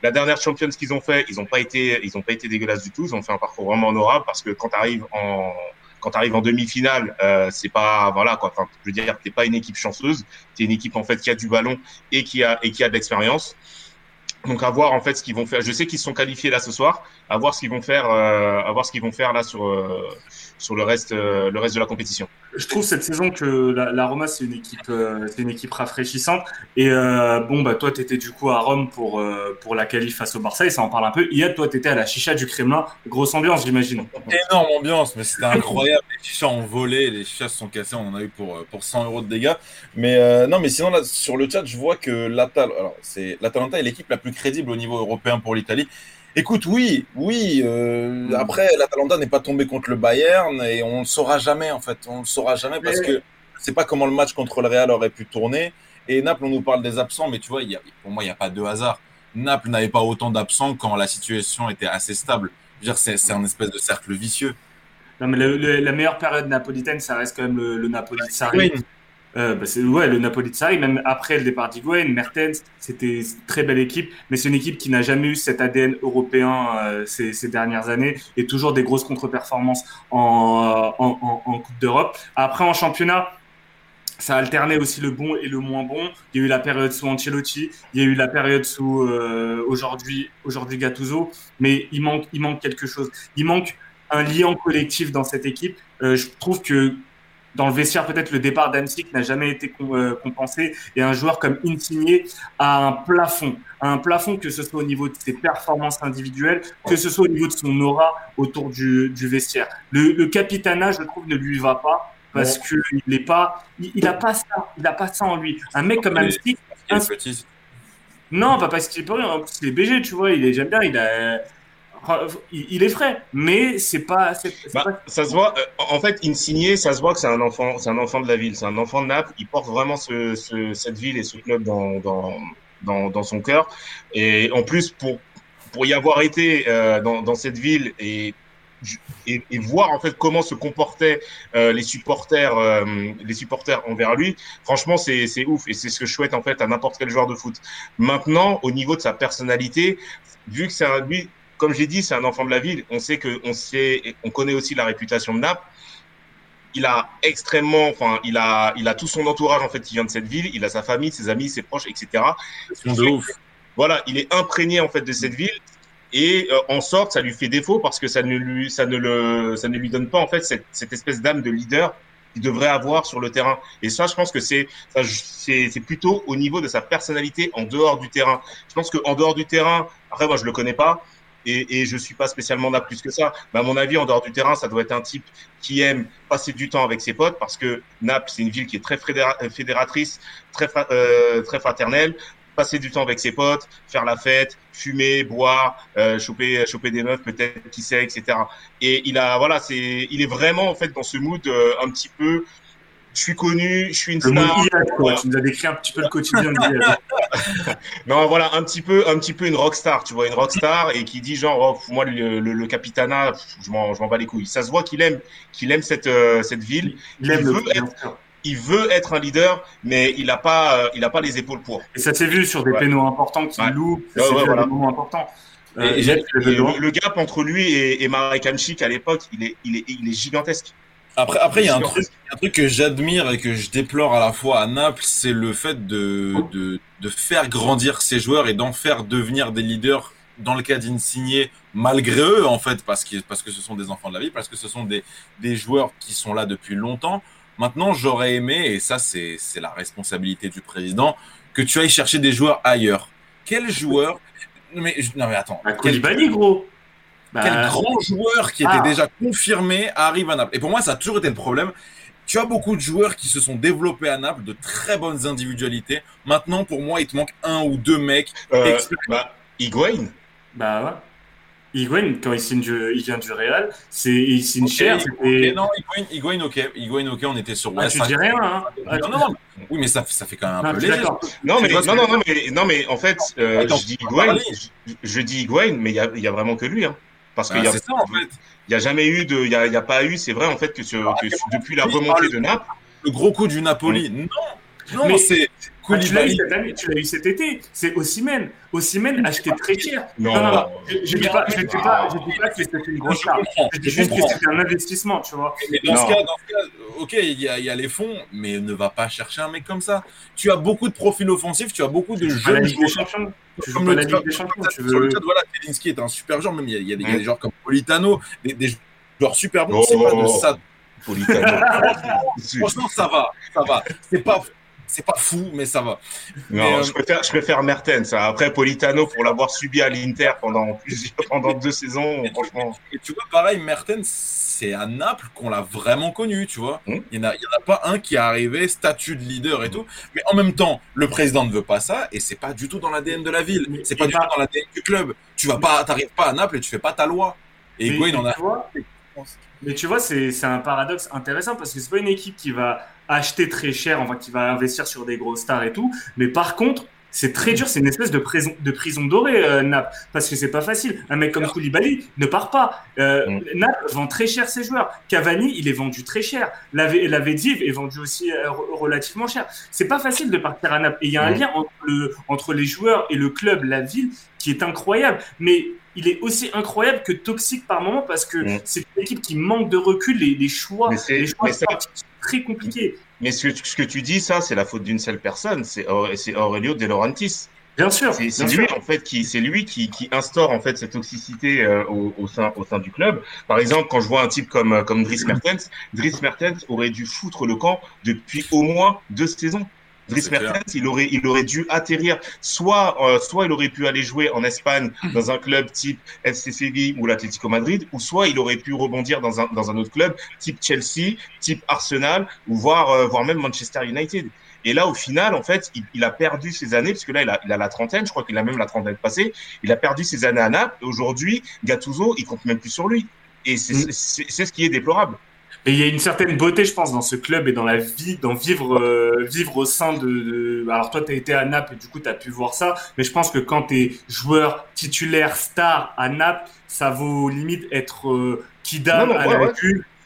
La dernière Champions qu'ils ont fait, ils n'ont pas été, ils ont pas été dégueulasses du tout. Ils ont fait un parcours vraiment honorable parce que quand tu arrives en quand tu en demi-finale, euh, c'est pas voilà quoi. Enfin, je veux dire, t'es pas une équipe chanceuse. T'es une équipe en fait qui a du ballon et qui a et qui a de l'expérience. Donc à voir en fait ce qu'ils vont faire. Je sais qu'ils se sont qualifiés là ce soir. À voir ce qu'ils vont faire. Euh, à voir ce qu'ils vont faire là sur euh, sur le reste euh, le reste de la compétition. Je trouve cette saison que la, la Roma c'est une équipe euh, c'est une équipe rafraîchissante et euh, bon bah toi t'étais du coup à Rome pour euh, pour la qualif face au Barça et ça en parle un peu. Hier toi t'étais à la chicha du Kremlin, grosse ambiance j'imagine. Énorme ambiance, mais c'était incroyable. Les chichas ont volé, les chichas se sont cassés, on en a eu pour, pour 100 euros de dégâts. Mais euh, non, mais sinon, là, sur le chat, je vois que l'Atal... Alors, c'est... l'Atalanta est l'équipe la plus crédible au niveau européen pour l'Italie. Écoute, oui, oui. euh, après, l'Atalanta n'est pas tombé contre le Bayern et on le saura jamais, en fait. On le saura jamais parce Mais- que sais pas comment le match contre le Real aurait pu tourner. Et Naples, on nous parle des absents, mais tu vois, il y a, pour moi, il n'y a pas de hasard. Naples n'avait pas autant d'absents quand la situation était assez stable. C'est, c'est un espèce de cercle vicieux. Non mais le- le- la meilleure période napolitaine ça reste quand même le, le Napoli de Sarri. Oui. Euh, bah, ouais le Napoli de Sarri même après le départ d'Higuain, Mertens c'était une très belle équipe mais c'est une équipe qui n'a jamais eu cet ADN européen euh, ces, dernières années et toujours des grosses contre-performances en, Coupe d'Europe. Après en championnat ça a alterné aussi le bon et le moins bon. Il y a eu la période sous Ancelotti, il y a eu la période sous euh, aujourd'hui aujourd'hui Gattuso, mais il manque il manque quelque chose. Il manque un lien collectif dans cette équipe. Je trouve que dans le vestiaire, peut-être le départ d'Amsic n'a jamais été euh, compensé. Et un joueur comme Insigne a un plafond, a un plafond que ce soit au niveau de ses performances individuelles, que ce soit au niveau de son aura autour du, du vestiaire. Le, le capitana, je trouve, ne lui va pas parce que il n'est pas, il, il a pas ça, il a pas ça en lui. Un mec comme Amsic, non, pas parce qu'il est pas rien, en plus il est BG, tu vois, il est, j'aime bien, il a, il, est frais, mais c'est pas, c'est, c'est Bah, pas- ça se voit. euh, en fait, Insigné, ça se voit que c'est un enfant, c'est un enfant de la ville, c'est un enfant de Naples. Il porte vraiment ce, ce- cette ville et ce club dans dans dans, dans son cœur. Et en plus, pour pour y avoir été euh, dans dans cette ville et et, et voir en fait comment se comportaient euh, les supporters euh, les supporters envers lui franchement c'est c'est ouf et c'est ce que je souhaite en fait à n'importe quel joueur de foot maintenant au niveau de sa personnalité vu que c'est un lui comme j'ai dit c'est un enfant de la ville on sait que on sait on connaît aussi la réputation de Naples il a extrêmement enfin il a il a tout son entourage en fait qui vient de cette ville il a sa famille ses amis ses proches etc de ouf. voilà, il est imprégné en fait de cette ville et euh, en sorte ça lui fait défaut parce que ça ne lui ça ne le ça ne lui donne pas en fait cette, cette espèce d'âme de leader qu'il devrait avoir sur le terrain. Et ça, je pense que c'est c'est c'est plutôt au niveau de sa personnalité en dehors du terrain. Je pense qu'en dehors du terrain, après moi je le connais pas et, et je suis pas spécialement là plus que ça. Mais à mon avis, en dehors du terrain, ça doit être un type qui aime passer du temps avec ses potes parce que Naples, c'est une ville qui est très fédéra- fédératrice, très euh, très fraternelle passer du temps avec ses potes, faire la fête, fumer, boire, euh, choper, choper des meufs peut-être, qui sait, etc. Et il a, voilà, c'est, il est vraiment en fait dans ce mood euh, un petit peu. Je suis connu, je suis une le monde star. Quoi. Tu nous as décrit un petit peu le quotidien d'Iyad. [LAUGHS] Non, voilà, un petit peu, un petit peu une rockstar, tu vois, une rockstar et qui dit genre, oh, moi le, le, le capitana, je m'en, je m'en bats les couilles. Ça se voit qu'il aime, qu'il aime cette, euh, cette ville. Il veut être- sûr. Il veut être un leader, mais il a pas, euh, il a pas les épaules pour. Et ça s'est vu sur des Ouais. pénaux importants qu'il Ouais. loupe, Ouais, à voilà. des moments importants. Euh, Et le Et dois. le, le gap entre lui et, et Marek Hamšík à l'époque, il est, il est, il est gigantesque. Après, après, il y a un truc, un truc que j'admire et que je déplore à la fois à Naples, c'est le fait de, de, de faire grandir ces joueurs et d'en faire devenir des leaders dans le cas d'Insigné, malgré eux, en fait, parce que, parce que ce sont des enfants de la vie, parce que ce sont des, des joueurs qui sont là depuis longtemps. Maintenant, j'aurais aimé, et ça, c'est la responsabilité du président, que tu ailles chercher des joueurs ailleurs. Quel joueur. Mais, non, mais attends. Bah, Koulibaly, gros. Quel bah, grand joueur qui était ah. déjà confirmé arrive à Naples. Et pour moi, ça a toujours été le problème. Tu as beaucoup de joueurs qui se sont développés à Naples, de très bonnes individualités. Maintenant, pour moi, il te manque un ou deux mecs. Euh, bah, Higuain Bah ouais. Higuain, quand il, signe il vient du Real, c'est, il signe cher. Okay, non, Higuain, Higuain, ok. Higuain, ok, on était sur. Ah, tu dis rien, hein non, non, non, Oui, mais ça, ça fait quand même un peu léger. Non, mais, non, non, non, mais, non, mais en fait, euh, je dis Higuain, je, je, dis Higuain, mais il y a, y a vraiment que lui. Hein. Parce qu'il ah, y a. C'est ça, en fait. Il n'y a jamais eu de. Il n'y a, y a, pas eu, c'est vrai, en fait, que, ce, que depuis la remontée de Naples. Le gros coup du Napoli. Non, non, mais c'est. Ah, tu l'as eu, tu l'as eu cet été. C'est Ossimène. Ossimène acheté très cher. Non, non, non. Je ne dis pas, je dis pas, je dis pas que c'était une grosse charge. Je dis juste que c'était un investissement, tu vois. Mais dans ce, cas, dans ce cas, ok, il y, a, il y a les fonds, mais ne va pas chercher un mec comme ça. Tu as beaucoup de profils offensifs, tu as beaucoup de jeunes joueurs. Tu joues pas la Ligue des Champions. Tu veux... voilà, Telinski est un super joueur. Même il y a, il y a, des, il y a des joueurs comme Politano, des, des joueurs super bons. Oh, c'est pas de ça. Politano. [LAUGHS] Franchement, ça va, ça va. C'est pas c'est pas fou, mais ça va. Non, euh, je, préfère, je préfère Mertens. Après, Politano, pour l'avoir subi à l'Inter pendant, [LAUGHS] pendant deux saisons, franchement. Et tu vois, pareil, Mertens, c'est à Naples qu'on l'a vraiment connu, tu vois. Hmm. Il n'y en, a pas un qui est arrivé, statut de leader et tout. Mais en même temps, le président ne veut pas ça et c'est pas du tout dans l'ADN de la ville. C'est pas du tout dans l'ADN du club. Tu vas pas, t'arrives pas à Naples et tu fais pas ta loi. Et en a. Mais tu vois, c'est un paradoxe intéressant parce que c'est pas une équipe qui va acheter très cher, enfin qui va investir sur des grosses stars et tout. Mais par contre, c'est très dur, c'est une espèce de prison, de prison dorée, euh, Nap, parce que c'est pas facile. Un mec comme Koulibaly ne part pas. Euh, mm. Nap vend très cher ses joueurs. Cavani, il est vendu très cher. La, la Vediv est vendu aussi euh, relativement cher. C'est pas facile de partir à Naples. Et il y a un mm. lien entre, le, entre les joueurs et le club, la ville, qui est incroyable. Mais il est aussi incroyable que toxique par moment parce que mm. c'est une équipe qui manque de recul. Les, les choix, les choix très compliqués. Mais ce que, ce que tu dis, ça, c'est la faute d'une seule personne, c'est Aurelio De Laurentiis. Bien sûr. C'est lui en fait qui c'est lui qui, qui, instaure en fait cette toxicité euh, au, au, sein au sein du club. Par exemple, quand je vois un type comme comme Dries Mertens, Dries Mertens aurait dû foutre le camp depuis au moins deux saisons. Dries Mertens, il aurait, il aurait dû atterrir, soit, euh, soit il aurait pu aller jouer en Espagne dans un club type FC Séville ou l'Atlético Madrid, ou soit il aurait pu rebondir dans un, dans un autre club type Chelsea, type Arsenal, ou voire, euh, voire même Manchester United. Et là, au final, en fait, il, il, a perdu ses années, parce que là, il a, il a la trentaine, je crois qu'il a même la trentaine passée. Il a perdu ses années à Naples. Et aujourd'hui, Gattuso, il compte même plus sur lui. Et c'est mm. ce qui est déplorable. Et il y a une certaine beauté, je pense, dans ce club et dans la vie, dans vivre, euh, vivre au sein de, Alors toi, tu as été à Naples et du coup, tu as pu voir ça. Mais je pense que quand tu es joueur titulaire star à Naples, ça vaut limite être euh, Kidam à la ouais,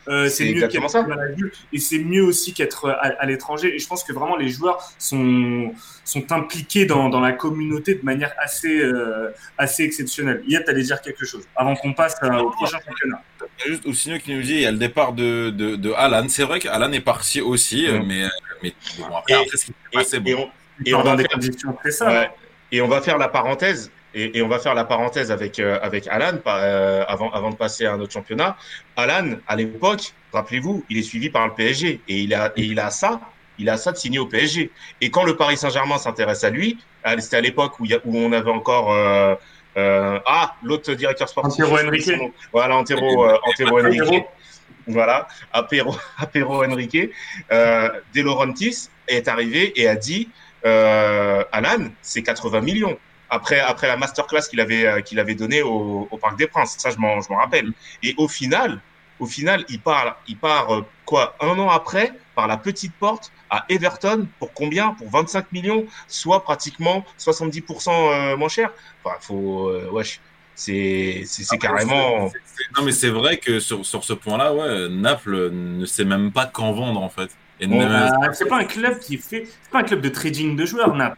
euh, c'est mieux qu'être à la vue et c'est mieux aussi qu'être à, l'étranger. Et je pense que vraiment les joueurs sont, sont impliqués dans, dans la communauté de manière assez, euh, assez exceptionnelle. Hier, tu allais dire quelque chose avant qu'on passe euh, au prochain championnat. Juste Ousino qui nous dit il y a le départ de, de, de Alan. C'est vrai qu'Alan est parti aussi, mm. mais, mais bon, après, et, après, ce qui s'est passé, bon. Et on, et on va des faire, conditions très ça. et on va faire la parenthèse et, et, on va faire la parenthèse avec euh, avec Alan euh, avant avant de passer à un autre championnat. Alan, à l'époque, rappelez-vous, il est suivi par le PSG et il a et il a ça, il a ça de signer au PSG. Et quand le Paris Saint-Germain s'intéresse à lui, euh, c'était à l'époque où, où on avait encore euh, ah l'autre directeur sportif. Antero Henrique. Voilà Antero Antero Henrique. Voilà, Apero, [LAUGHS] Apero Henrique. De Laurentiis est arrivé et a dit Alan, c'est 80 millions après, après la masterclass qu'il avait, euh, qu'il avait donnée au, au, Parc des Princes. Ça, je m'en, rappelle. Et au final, au final, il part, il part euh, quoi, un an après, par la petite porte à Everton pour combien? Pour 25 millions, soit pratiquement 70% euh, moins cher. Enfin, faut, euh, wesh. C'est, carrément. Non, mais c'est vrai que sur, sur ce point-là, ouais, Naples ne sait même pas quand vendre en fait. Bah, c'est pas un club qui fait, c'est pas un club de trading de joueurs, Naples.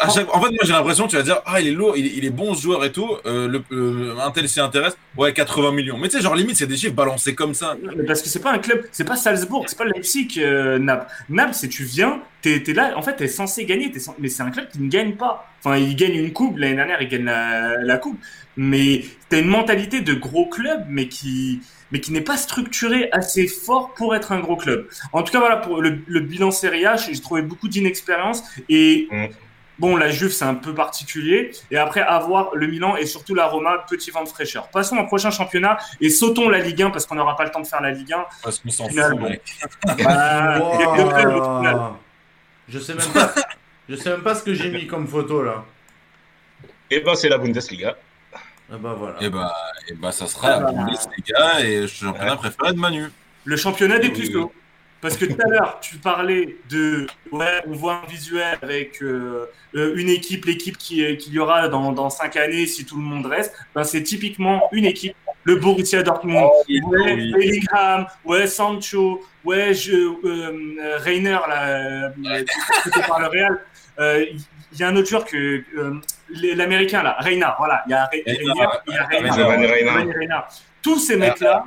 À chaque... En fait, moi j'ai l'impression, tu vas dire, ah, il est lourd, il est, il est bon ce joueur et tout, euh, le, euh, un tel s'y intéresse, ouais, 80 millions. Mais tu sais, genre limite, c'est des chiffres balancés comme ça. Parce que c'est pas un club, c'est pas Salzbourg, c'est pas Leipzig, euh, Naples. Naples, c'est tu viens, t'es es là, en fait, t'es censé gagner, es mais c'est un club qui ne gagne pas. Enfin, il gagne une coupe, l'année dernière, il gagne la, la coupe. Mais t'as une mentalité de gros club, mais qui mais qui n'est pas structuré assez fort pour être un gros club. En tout cas, voilà, pour le, bilan Serie A, j'ai trouvé beaucoup d'inexpérience et mm. Bon, la Juve, c'est un peu particulier. Et après, avoir le Milan et surtout la Roma, petit vent de fraîcheur. Passons au prochain championnat et sautons la Ligue 1 parce qu'on n'aura pas le temps de faire la Ligue 1. Parce qu'on s'en [LAUGHS] Je sais même pas. Je sais même pas ce que j'ai mis comme photo là. Et eh ben c'est la Bundesliga. Et ah bah voilà. Et bah, et bah ça sera ah bah, les gars et le championnat préféré de Manu. Le championnat des plus Parce que tout à l'heure, tu parlais de. Ouais, on voit un visuel avec euh, euh, une équipe, l'équipe qu'il euh, qui y aura dans, dans cinq années si tout le monde reste. Ben, c'est typiquement une équipe. Le Borussia Dortmund, oh, ouais, Bellingham, ouais, Sancho, ouais, je, euh, Reiner, là, par le Real. Il y a un autre joueur que l'américain là, Reina, voilà, il y a, Reina, Tous ces mecs-là,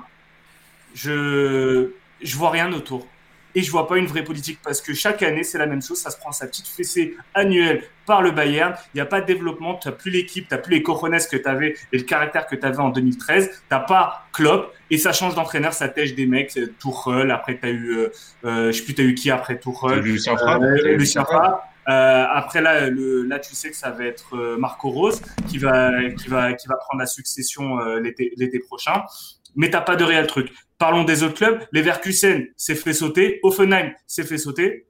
je je vois rien autour. Et je vois pas une vraie politique parce que chaque année, c'est la même chose. Ça se prend sa petite fessée annuelle par le Bayern. Il n'y a pas de développement. Tu n'as plus l'équipe, tu n'as plus les cojones que tu avais et le caractère que tu avais en 2013. Tu n'as pas Klopp et ça change d'entraîneur. Ça tèche des mecs. Tourelle, après, tu as eu, euh, euh, je sais plus, tu as eu qui après Tourelle Lucien euh, Lucien euh, après là, le, là, tu sais que ça va être euh, Marco Rose qui va, qui va, qui va prendre la succession euh, l'été prochain. Mais t'as pas de réel truc. Parlons des autres clubs. Leverkusen s'est fait sauter, Offenheim s'est fait sauter.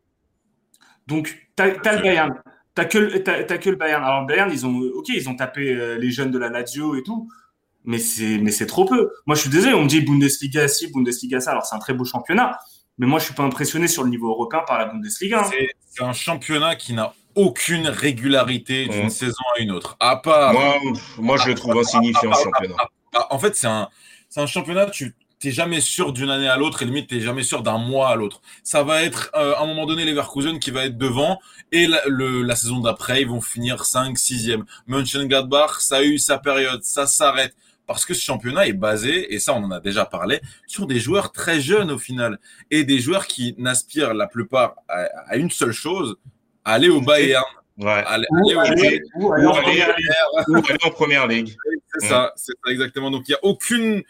Donc t'as as le Bayern, t'as que t'as que le Bayern. Alors le Bayern, ils ont, ok, ils ont tapé euh, les jeunes de la Lazio et tout. Mais c'est, mais c'est trop peu. Moi, je suis désolé, on me dit Bundesliga ci, Bundesliga ça. Alors, c'est un très beau championnat. Mais moi, je suis pas impressionné sur le niveau européen par la Bundesliga. Hein. C'est un championnat qui n'a aucune régularité d'une saison à une autre. À part. Moi, moi je le trouve insignifiant, [LAUGHS] ce championnat. en fait, c'est un, un championnat, tu n'es jamais sûr d'une année à l'autre et limite, tu n'es jamais sûr d'un mois à l'autre. Ça va être, euh, à un moment donné, Leverkusen qui va être devant et la, le, la saison d'après, ils vont finir 5, 6e. Mönchengladbach, ça a eu sa période, ça s'arrête parce que ce championnat est basé, et ça on en a déjà parlé, sur des joueurs très jeunes au final, et des joueurs qui n'aspirent la plupart à, une seule chose, aller au Bayern. Ouais. Aller, aller, au ou, aller, en première ligue. [LAUGHS] C'est ça, c'est ça exactement. Donc il n'y a aucune,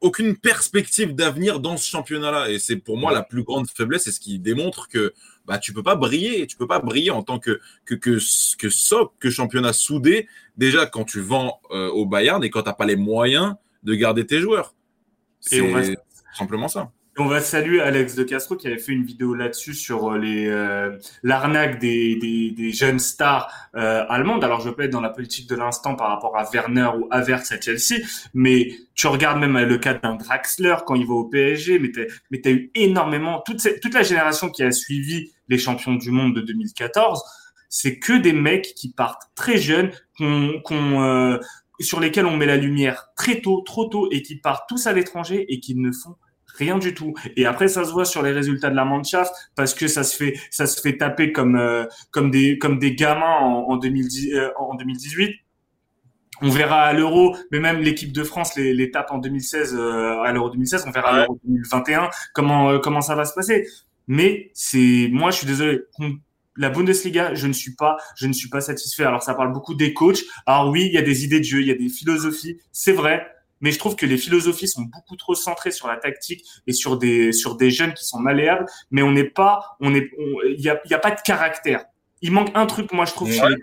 aucune perspective d'avenir dans ce championnat-là. Et c'est pour moi la plus grande faiblesse, c'est ce qui démontre que bah, tu peux pas briller, tu peux pas briller en tant que, que, que, que SOC, que championnat soudé, déjà quand tu vends euh, au Bayern et quand tu n'as pas les moyens de garder tes joueurs. C'est simplement ça. On va saluer Alex de Castro qui avait fait une vidéo là-dessus sur euh, les euh, l'arnaque des, jeunes stars euh, allemandes. Alors je peux être dans la politique de l'instant par rapport à Werner ou Havertz à Chelsea, mais tu regardes même le cas d'un Draxler quand il va au PSG, mais tu mais as eu énormément toute toute la génération qui a suivi les champions du monde de 2014, c'est que des mecs qui partent très jeunes, sur lesquels on met la lumière très tôt, trop tôt, et qui partent tous à l'étranger et qui ne font rien du tout. Et après, ça se voit sur les résultats de la Mannschaft parce que ça se fait, ça se fait taper comme euh, comme des comme des gamins en, en, 2010, euh, 2018. On verra à l'Euro, mais même l'équipe de France les, les tape en 2016 euh, à l'Euro 2016. On verra à l'Euro 2021 comment comment ça va se passer. Mais c'est moi, je suis désolé. La Bundesliga, je ne suis pas, je ne suis pas satisfait. Alors ça parle beaucoup des coachs. Alors oui, il y a des idées de jeu, il y a des philosophies, c'est vrai mais je trouve que les philosophies sont beaucoup trop centrées sur la tactique et sur des sur des jeunes qui sont malléables, mais on n'est pas, on est, il y a, y a pas de caractère. Il manque un truc, moi je trouve, chez les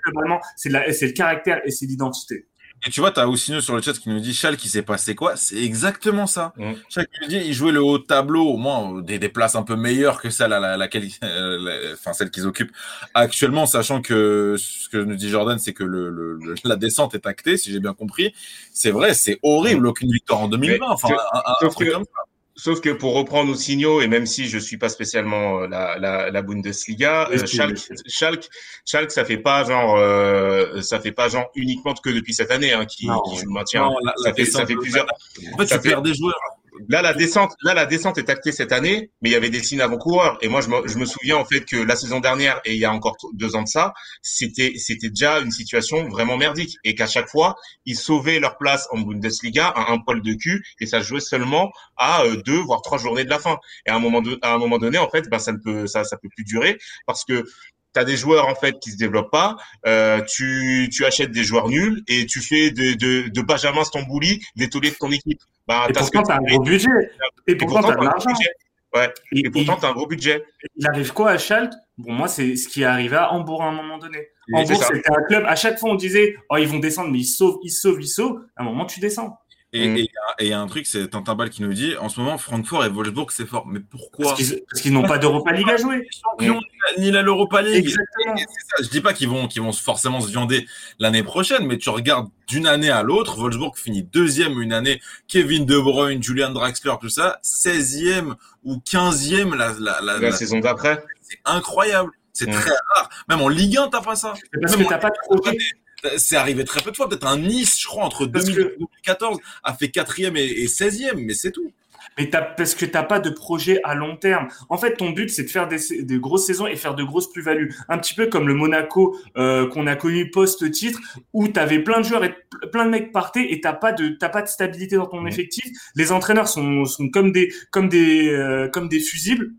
c'est c'est le caractère et c'est l'identité. Et tu vois, tu as aussi sur le chat qui nous dit Chal qui s'est passé quoi C'est exactement ça. Mm. Chal qui nous dit il jouait le haut tableau, au moins des, des places un peu meilleures que celle à la, laquelle, euh, enfin celle qu'ils occupent actuellement, sachant que ce que nous dit Jordan, c'est que le, le, la descente est actée, si j'ai bien compris. C'est vrai, c'est horrible, aucune victoire en 2020. enfin, un, truc comme ça. Sauf que pour reprendre nos signaux, et même si je suis pas spécialement euh, la, la, la Bundesliga, euh, Schalke, Schalke, Schalke, ça fait pas genre, euh, ça fait pas genre uniquement que depuis cette année hein, qui, qui joue le maintien. ça, fait, ça fait plusieurs. En fait, ça tu perds des joueurs. Là, la descente, là, la descente est actée cette année, mais il y avait des signes avant-coureurs. Et moi, je me, je me souviens en fait que la saison dernière et il y a encore deux ans de ça, c'était, c'était déjà une situation vraiment merdique et qu'à chaque fois, ils sauvaient leur place en Bundesliga à un poil de cul et ça jouait seulement à euh, deux voire trois journées de la fin. Et à un moment, à un moment donné, en fait, ben ça ne peut, ça, ça peut plus durer parce que tu as des joueurs en fait qui se développent pas, euh, tu, tu achètes des joueurs nuls et tu fais de, de, de Benjamin Stambouli des de ton équipe. Bah, et pourtant, tu as un gros budget. Et, pourtant, tu as de l'argent. Ouais. Et, et pourtant, tu as un gros budget. Il arrive quoi à Schalt Bon, moi, c'est ce qui est arrivé à Hambourg à un moment donné. Hambourg, c'était un club. À chaque fois, on disait, oh, ils vont descendre, mais ils sauvent, ils sauvent, ils sauvent. À un moment, tu descends. Et il y, a un truc, c'est Tintin Ball qui nous dit en ce moment, Francfort et Wolfsburg, c'est fort. Mais pourquoi Parce qu'ils n'ont pas d'Europa League à jouer. Ni la l'Europa League. Exactement. Ça. Je dis pas qu'ils vont, qu'ils vont forcément se viander l'année prochaine, mais tu regardes d'une année à l'autre. Wolfsburg finit deuxième une année. Kevin De Bruyne, Julian Draxler, tout ça. 16e ou 15e la, la, la, la saison d'après. C'est incroyable. C'est très rare. Même en Ligue 1, t'as pas ça. Parce que t'as pas de projet c'est arrivé très peu de fois. Peut-être un Nice, je crois, entre 2012 et 2014, a fait 4e et, 16e, mais c'est tout. Mais as, parce que tu n'as pas de projet à long terme. En fait, ton but, c'est de faire des, grosses saisons et faire de grosses plus-values. Un petit peu comme le Monaco euh, qu'on a connu post-titre, où tu avais plein de joueurs et plein de mecs partaient et tu n'as pas, de, pas de stabilité dans ton effectif. Les entraîneurs sont, sont comme, des, comme, des, euh, comme des fusibles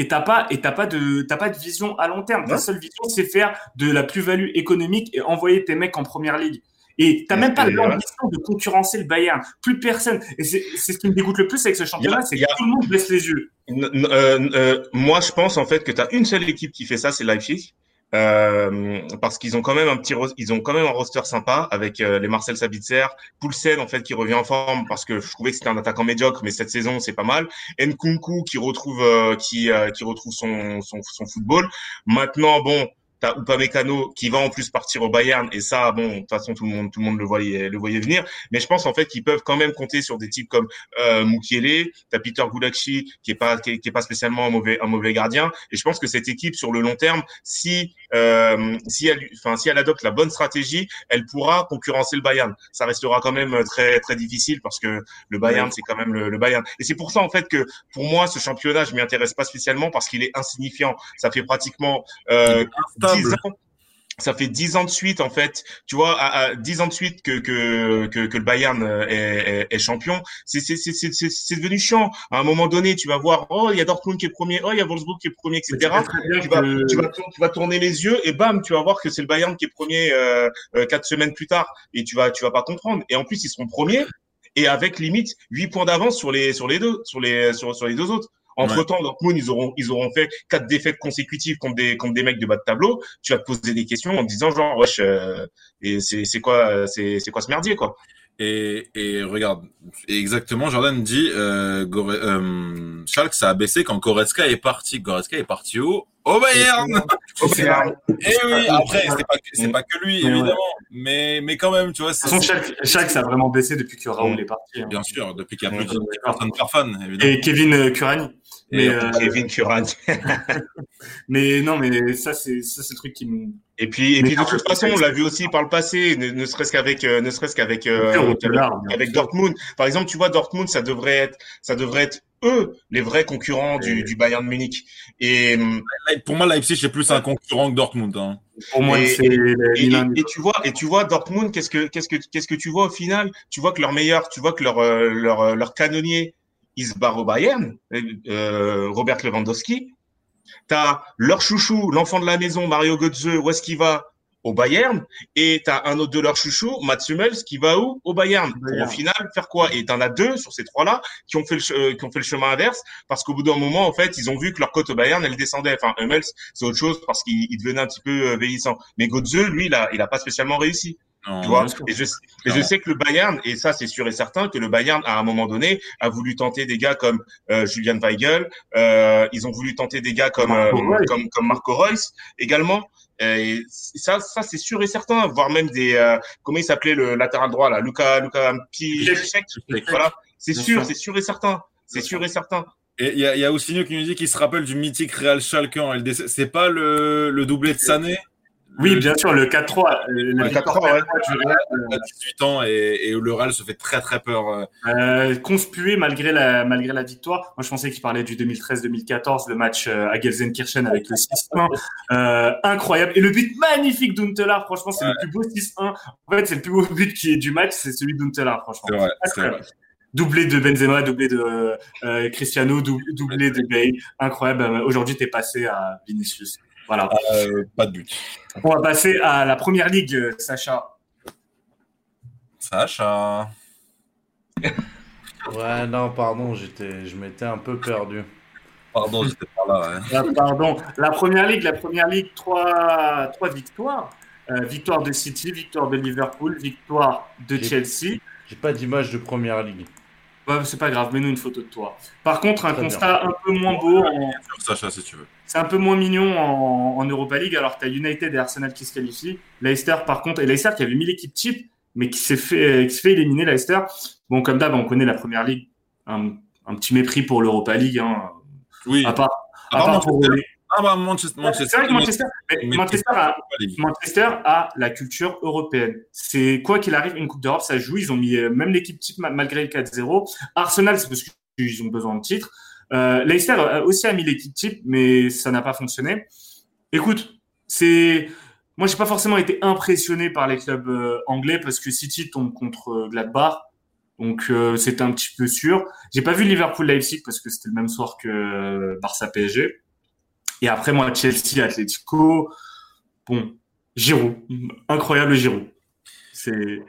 et t'as pas et t'as pas de t'as pas de vision à long terme. Ta seule vision, c'est faire de la plus-value économique et envoyer tes mecs en première ligue. Et t'as même pas l'ambition de concurrencer le Bayern. Plus personne. Et c'est ce qui me dégoûte le plus avec ce championnat, c'est que tout le monde baisse les yeux. Euh, euh, moi, je pense en fait que tu as une seule équipe qui fait ça, c'est Leipzig. Euh, parce qu'ils ont quand même un petit ils ont quand même un roster sympa avec euh, les Marcel Sabitzer, Poulsen en fait qui revient en forme parce que je trouvais que c'était un attaquant médiocre mais cette saison c'est pas mal, Nkunku qui retrouve euh, qui qui retrouve son, son son football. Maintenant bon, T'as Upamecano qui va en plus partir au Bayern et ça, bon, de toute façon tout le monde, tout le monde le voyait, le voyait venir. Mais je pense en fait qu'ils peuvent quand même compter sur des types comme euh, Mukiele, t'as Peter Gulacsi qui est pas, qui est, pas spécialement un mauvais, un mauvais gardien. Et je pense que cette équipe sur le long terme, si, euh, si elle, enfin si elle adopte la bonne stratégie, elle pourra concurrencer le Bayern. Ça restera quand même très très difficile parce que le Bayern c'est quand même le, le Bayern. Et c'est pour ça en fait que pour moi ce championnat je m'y intéresse pas spécialement parce qu'il est insignifiant. Ça fait pratiquement euh, ça fait dix ans de suite en fait, tu vois, à, dix ans de suite que que que, que le Bayern euh, est, est, est champion. C'est c'est c'est c'est devenu chiant. À un moment donné, tu vas voir, oh il y a Dortmund qui est premier, oh il y a Wolfsburg qui est premier, etc. Tu vas, tu vas tu vas tourner les yeux et bam, tu vas voir que c'est le Bayern qui est premier euh, euh, quatre semaines plus tard et tu vas tu vas pas comprendre. Et en plus ils seront premiers et avec limite huit points d'avance sur les sur les deux sur les sur, sur les deux autres. Entre temps, Dortmund, ils auront, ils auront fait quatre défaites consécutives contre des, contre des mecs de bas de tableau. Tu vas te poser des questions en te disant genre, wesh, euh, et c'est, c'est quoi, c'est, c'est quoi ce merdier, quoi? Et, et regarde, exactement, Jordan dit, euh, Gore, euh, Schalke, ça a baissé quand Goretzka est parti. Goretzka est parti où? Au Bayern Au Bayern [LAUGHS] Et oui, après, c'est pas, c'est pas que lui, évidemment, mais, mais quand même, tu vois. C'est... Schalke, Schalke, ça a vraiment baissé depuis que Raoul est parti. Hein. Bien sûr, depuis qu'il y a plus de personnes faire fan, évidemment. Et Kevin Kurani. Mais euh... Kevin Kurani. [LAUGHS] mais non, mais ça, c'est, ça, c'est le truc qui me, et puis, et puis de toute façon, on l'a vu aussi par le passé, ne, ne serait-ce qu'avec, euh, ne serait-ce qu'avec, euh, avec, Dortmund. Par exemple, tu vois, Dortmund, ça devrait être, ça devrait être eux les vrais concurrents du, du Bayern de Munich. Et pour moi, Leipzig c'est plus un concurrent que Dortmund. Hein. Pour moi, c'est et, et, tu vois, et tu vois Dortmund, qu'est-ce que, qu'est-ce que, qu'est-ce que tu vois au final? Tu vois que leur meilleur, tu vois que leur, euh, leur, leur canonnier, il se barre au Bayern, euh, Robert Lewandowski. T'as leur chouchou, l'enfant de la maison, Mario Götze, où est-ce qu'il va Au Bayern. Et t'as un autre de leurs chouchous, Mats Hummels, qui va où Au Bayern. Pour au final faire quoi Et t'en as deux sur ces trois-là qui ont fait le euh, qui ont fait le chemin inverse parce qu'au bout d'un moment, en fait, ils ont vu que leur cote au Bayern, elle descendait. Enfin, Hummels, c'est autre chose parce qu'il devenait un petit peu euh, vieillissant. Mais Götze, lui, il a, il a pas spécialement réussi. Tu vois et je, et je sais que le Bayern, et ça c'est sûr et certain, que le Bayern à un moment donné a voulu tenter des gars comme euh, Julian Weigel, euh, ils ont voulu tenter des gars comme euh, comme, comme Marco Reus également. Et ça, ça c'est sûr et certain, voire même des euh, comment il s'appelait le latéral droit là, Luca Luca Piszczek. Voilà, c'est sûr, c'est sûr et certain, c'est sûr et certain. Et il y a, y a qui nous dit qu'il se rappelle du mythique Real Schalke en LDC. C'est pas le, le doublé de Sané Oui, bien sûr, le 4-3. Le 4-3, ouais. À 18 ans et, et, le Real se fait très très peur. Euh, conspué malgré la, malgré la victoire. Moi, je pensais qu'il parlait du 2013-2014, le match à Gelsenkirchen avec le 6-1. Euh, incroyable. Et le but magnifique d'Untelar, franchement, c'est ouais. le plus beau 6-1. En fait, c'est le plus beau but qui est du match, c'est celui d'Untelar, franchement. C'est vrai, c'est vrai. Doublé de Benzema, doublé de euh, Cristiano, doublé de Bale. Incroyable. Aujourd'hui, tu es passé à Vinicius. Voilà. Euh, pas de but. On va passer à la première ligue, Sacha. Sacha. [LAUGHS] ouais, non, pardon, j'étais, je m'étais un peu perdu. Pardon, j'étais pas là. Ouais. Ah, pardon. La première ligue, la première ligue, trois, trois victoires. Euh, victoire de City, victoire de Liverpool, victoire de Chelsea. J'ai pas d'image de première ligue. Ouais, c'est pas grave, mets-nous une photo de toi. Par contre, un Très constat bien. un peu moins beau. En... Sacha, si tu veux. C'est un peu moins mignon en, en Europa League, alors que tu as United et Arsenal qui se qualifient. Leicester, par contre, et Leicester qui avait mis l'équipe type, mais qui s'est fait, qui fait éliminer Leicester. Bon, comme d'hab, on connaît la première ligue. Un, un petit mépris pour l'Europa League. Hein. Oui. À part, à part pour les- Ah bah Manchester. Manchester, C'est vrai que Manchester, mais Manchester, a, Manchester a la culture européenne. C'est quoi qu'il arrive, une Coupe d'Europe, ça joue. Ils ont mis euh, même l'équipe type ma- malgré le 4-0. Arsenal, c'est parce qu'ils ont besoin de titres. Euh, Leicester aussi a mis l'équipe type, mais ça n'a pas fonctionné. Écoute, c'est moi, j'ai pas forcément été impressionné par les clubs euh, anglais parce que City tombe contre euh, Gladbach. Donc euh, c'était un petit peu sûr. J'ai pas vu Liverpool Leipzig parce que c'était le même soir que euh, Barça PSG. Et après moi Chelsea Atlético. Bon, Giroud, incroyable Giroud. C'est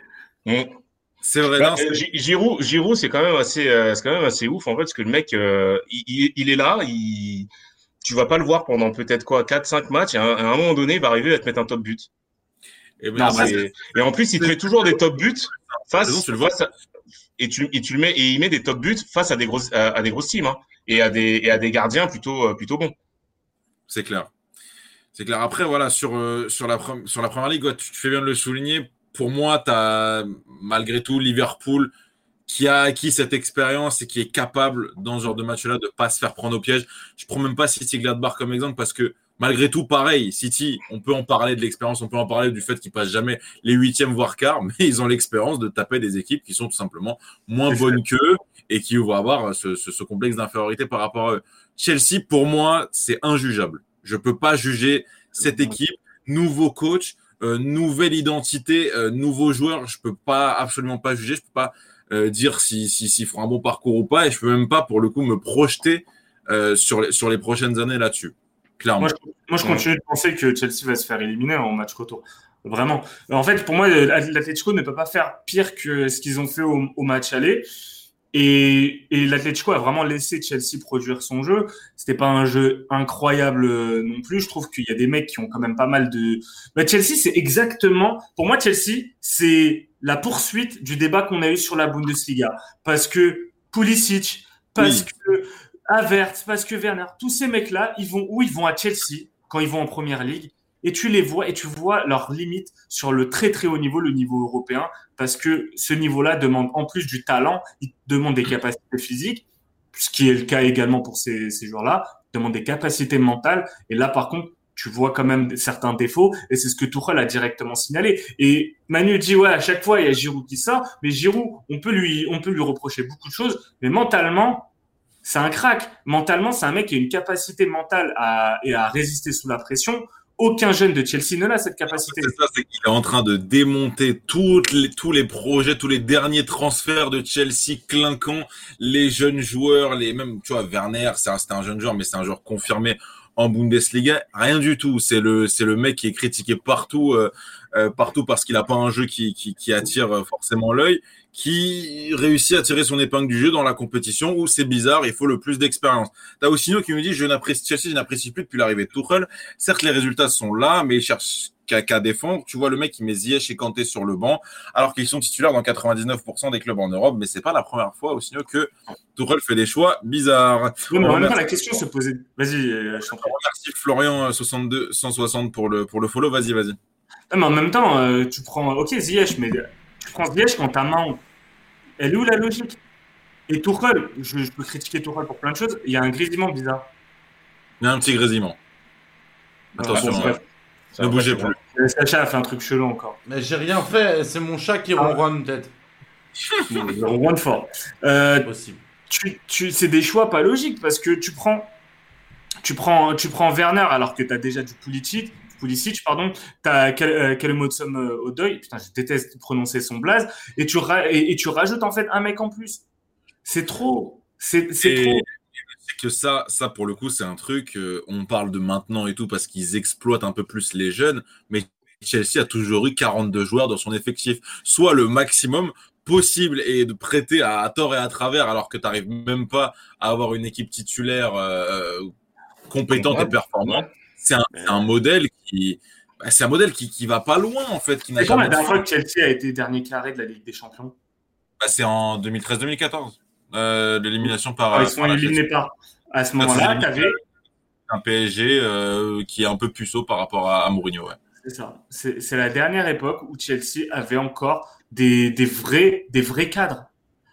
Mm. C'est vrai. Bah, euh, Giroud, Giroud, c'est quand même assez, euh, c'est quand même assez ouf en fait, parce que le mec, euh, il, il- il est là, il, tu vas pas le voir pendant peut-être quoi, 4-5 matchs, et à un, à un moment donné, il va arriver à te mettre un top but. et ben, Non, Et, en plus, il te fait toujours des top buts face, raison, tu le vois. et tu, et tu le mets, et il met des top buts face à des grosses, à, à des grosses teams, hein, et à des, et à des gardiens plutôt, euh, plutôt bons. C'est clair. C'est clair. Après, voilà, sur, euh, sur, la, sur la première ligue, ouais, tu, tu fais bien de le souligner. Pour moi, tu as malgré tout Liverpool qui a acquis cette expérience et qui est capable, dans ce genre de match-là, de pas se faire prendre au piège. Je prends même pas City Gladbach comme exemple parce que malgré tout, pareil, City, on peut en parler de l'expérience, on peut en parler du fait qu'ils passent jamais les huitièmes voire quarts, mais ils ont l'expérience de taper des équipes qui sont tout simplement moins bonnes qu'eux et qui vont avoir ce, ce, ce complexe d'infériorité par rapport à eux. Chelsea, pour moi, c'est injugeable. Je peux pas juger cette équipe, nouveau coach, euh, nouvelle identité, euh, nouveaux joueurs. Je peux pas absolument pas juger. Je peux pas euh, dire si si s'ils feront un bon parcours ou pas. Et je peux même pas pour le coup me projeter euh, sur les sur les prochaines années là-dessus. Clairement. Moi, je, moi, je continue de penser que Chelsea va se faire éliminer en match retour. Vraiment. En fait, pour moi, l'Atletico ne peut pas faire pire que ce qu'ils ont fait au, au match aller. Et, et l'Atletico a vraiment laissé Chelsea produire son jeu. C'était pas un jeu incroyable euh, non plus. Je trouve qu'il y a des mecs qui ont quand même pas mal de. Bah, Chelsea, c'est exactement. Pour moi, Chelsea, c'est la poursuite du débat qu'on a eu sur la Bundesliga. Parce que Pulisic, parce Oui. que Havertz, parce que Werner, tous ces mecs-là, ils vont où Ils vont? À Chelsea quand ils vont en première ligue. Et tu les vois et tu vois leurs limites sur le très très haut niveau, le niveau européen, parce que ce niveau-là demande en plus du talent, il demande des capacités physiques, ce qui est le cas également pour ces, ces joueurs-là, demande des capacités mentales. Et là, par contre, tu vois quand même certains défauts, et c'est ce que Tuchel a directement signalé. Et Manu dit ouais, à chaque fois il y a Giroud qui sort, mais Giroud, on peut lui, on peut lui reprocher beaucoup de choses, mais mentalement, c'est un crack. Mentalement, c'est un mec qui a une capacité mentale à, et à résister sous la pression. Aucun jeune de Chelsea ne l'a cette capacité. C'est ça, c'est qu'il est en train de démonter toutes les, tous les projets, tous les derniers transferts de Chelsea clinquants, les jeunes joueurs, les même, tu vois, Werner, c'est un, un jeune joueur, mais c'est un joueur confirmé en Bundesliga. Rien du tout. C'est le, c'est le mec qui est critiqué partout, euh, euh, partout parce qu'il a pas un jeu qui, qui, qui attire euh, forcément l'œil, qui réussit à tirer son épingle du jeu dans la compétition où c'est bizarre, il faut le plus d'expérience. T'as Ossino qui me dit, je n'apprécie Chelsea, je n'apprécie plus depuis l'arrivée de Tuchel. Certes, les résultats sont là, mais il cherche qu'à qu'à défendre. Tu vois le mec qui met Ziyech et Kanté sur le banc, alors qu'ils sont titulaires dans 99% des clubs en Europe, mais c'est pas la première fois aussi que Tourelle fait des choix bizarres. Oui, mais en même temps, la question se posait. Vas-y, euh, je t'en prie. on remercie Florian euh, 62 160 pour le pour le follow. Vas-y, vas-y. Non, mais en même temps, euh, tu prends. Ok, Ziyech, mais tu prends Ziyech quand ta main. Elle est où la logique? Et Tourelle, je, je peux critiquer Tourelle pour plein de choses. Il y a un grésillement bizarre. Il y a un petit grésillement. Voilà, Attention. hein. Ne bougez plus. Euh, Sacha a fait un truc chelou encore. Mais j'ai rien fait, c'est mon chat qui Ah. ronronne peut-être. [LAUGHS] One fort. Euh, C'est possible. tu, tu, c'est des choix pas logiques parce que tu prends, tu prends, tu prends Werner alors que tu as déjà du Pulisic, Pulisic pardon, tu as Kelemotsum euh, Odoi, putain, je déteste prononcer son blaze, et tu, ra- et, et tu rajoutes en fait un mec en plus. C'est trop. C'est, trop. C'est que ça, ça pour le coup, c'est un truc. euh, on parle de maintenant et tout parce qu'ils exploitent un peu plus les jeunes, mais Chelsea a toujours eu 42 joueurs dans son effectif, soit le maximum possible et de prêter à, à tort et à travers, alors que tu n'arrives même pas à avoir une équipe titulaire euh, compétente et performante. C'est un, modèle qui, bah, c'est un modèle qui, qui va pas loin en fait, qui n'a C'est quand la dernière fois que Chelsea a été dernier carré de la Ligue des Champions Bah, c'est en 2013-2014, euh, l'élimination par. Alors, Ils sont éliminés par. À ce moment-là, tu avais un PSG euh, qui est un peu puceau par rapport à, à Mourinho. Ouais. C'est ça. C'est c'est la dernière époque où Chelsea avait encore des, des, vrais, des vrais cadres.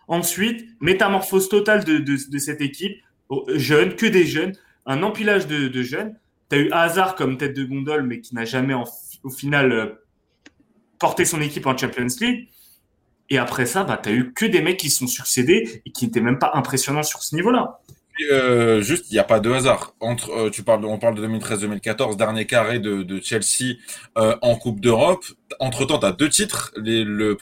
Ensuite, métamorphose totale de, de, de cette équipe, oh, jeune, que des jeunes, un empilage de, de jeunes. Tu as eu Hazard comme tête de gondole, mais qui n'a jamais au final euh, porté son équipe en Champions League. Et après ça, bah, tu as eu que des mecs qui se sont succédés et qui n'étaient même pas impressionnants sur ce niveau-là. Euh, juste, il n'y a pas de hasard. Entre, euh, tu parles, on parle de 2013-2014, dernier carré de, Chelsea en Coupe d'Europe. Entre temps, tu as deux titres. Le,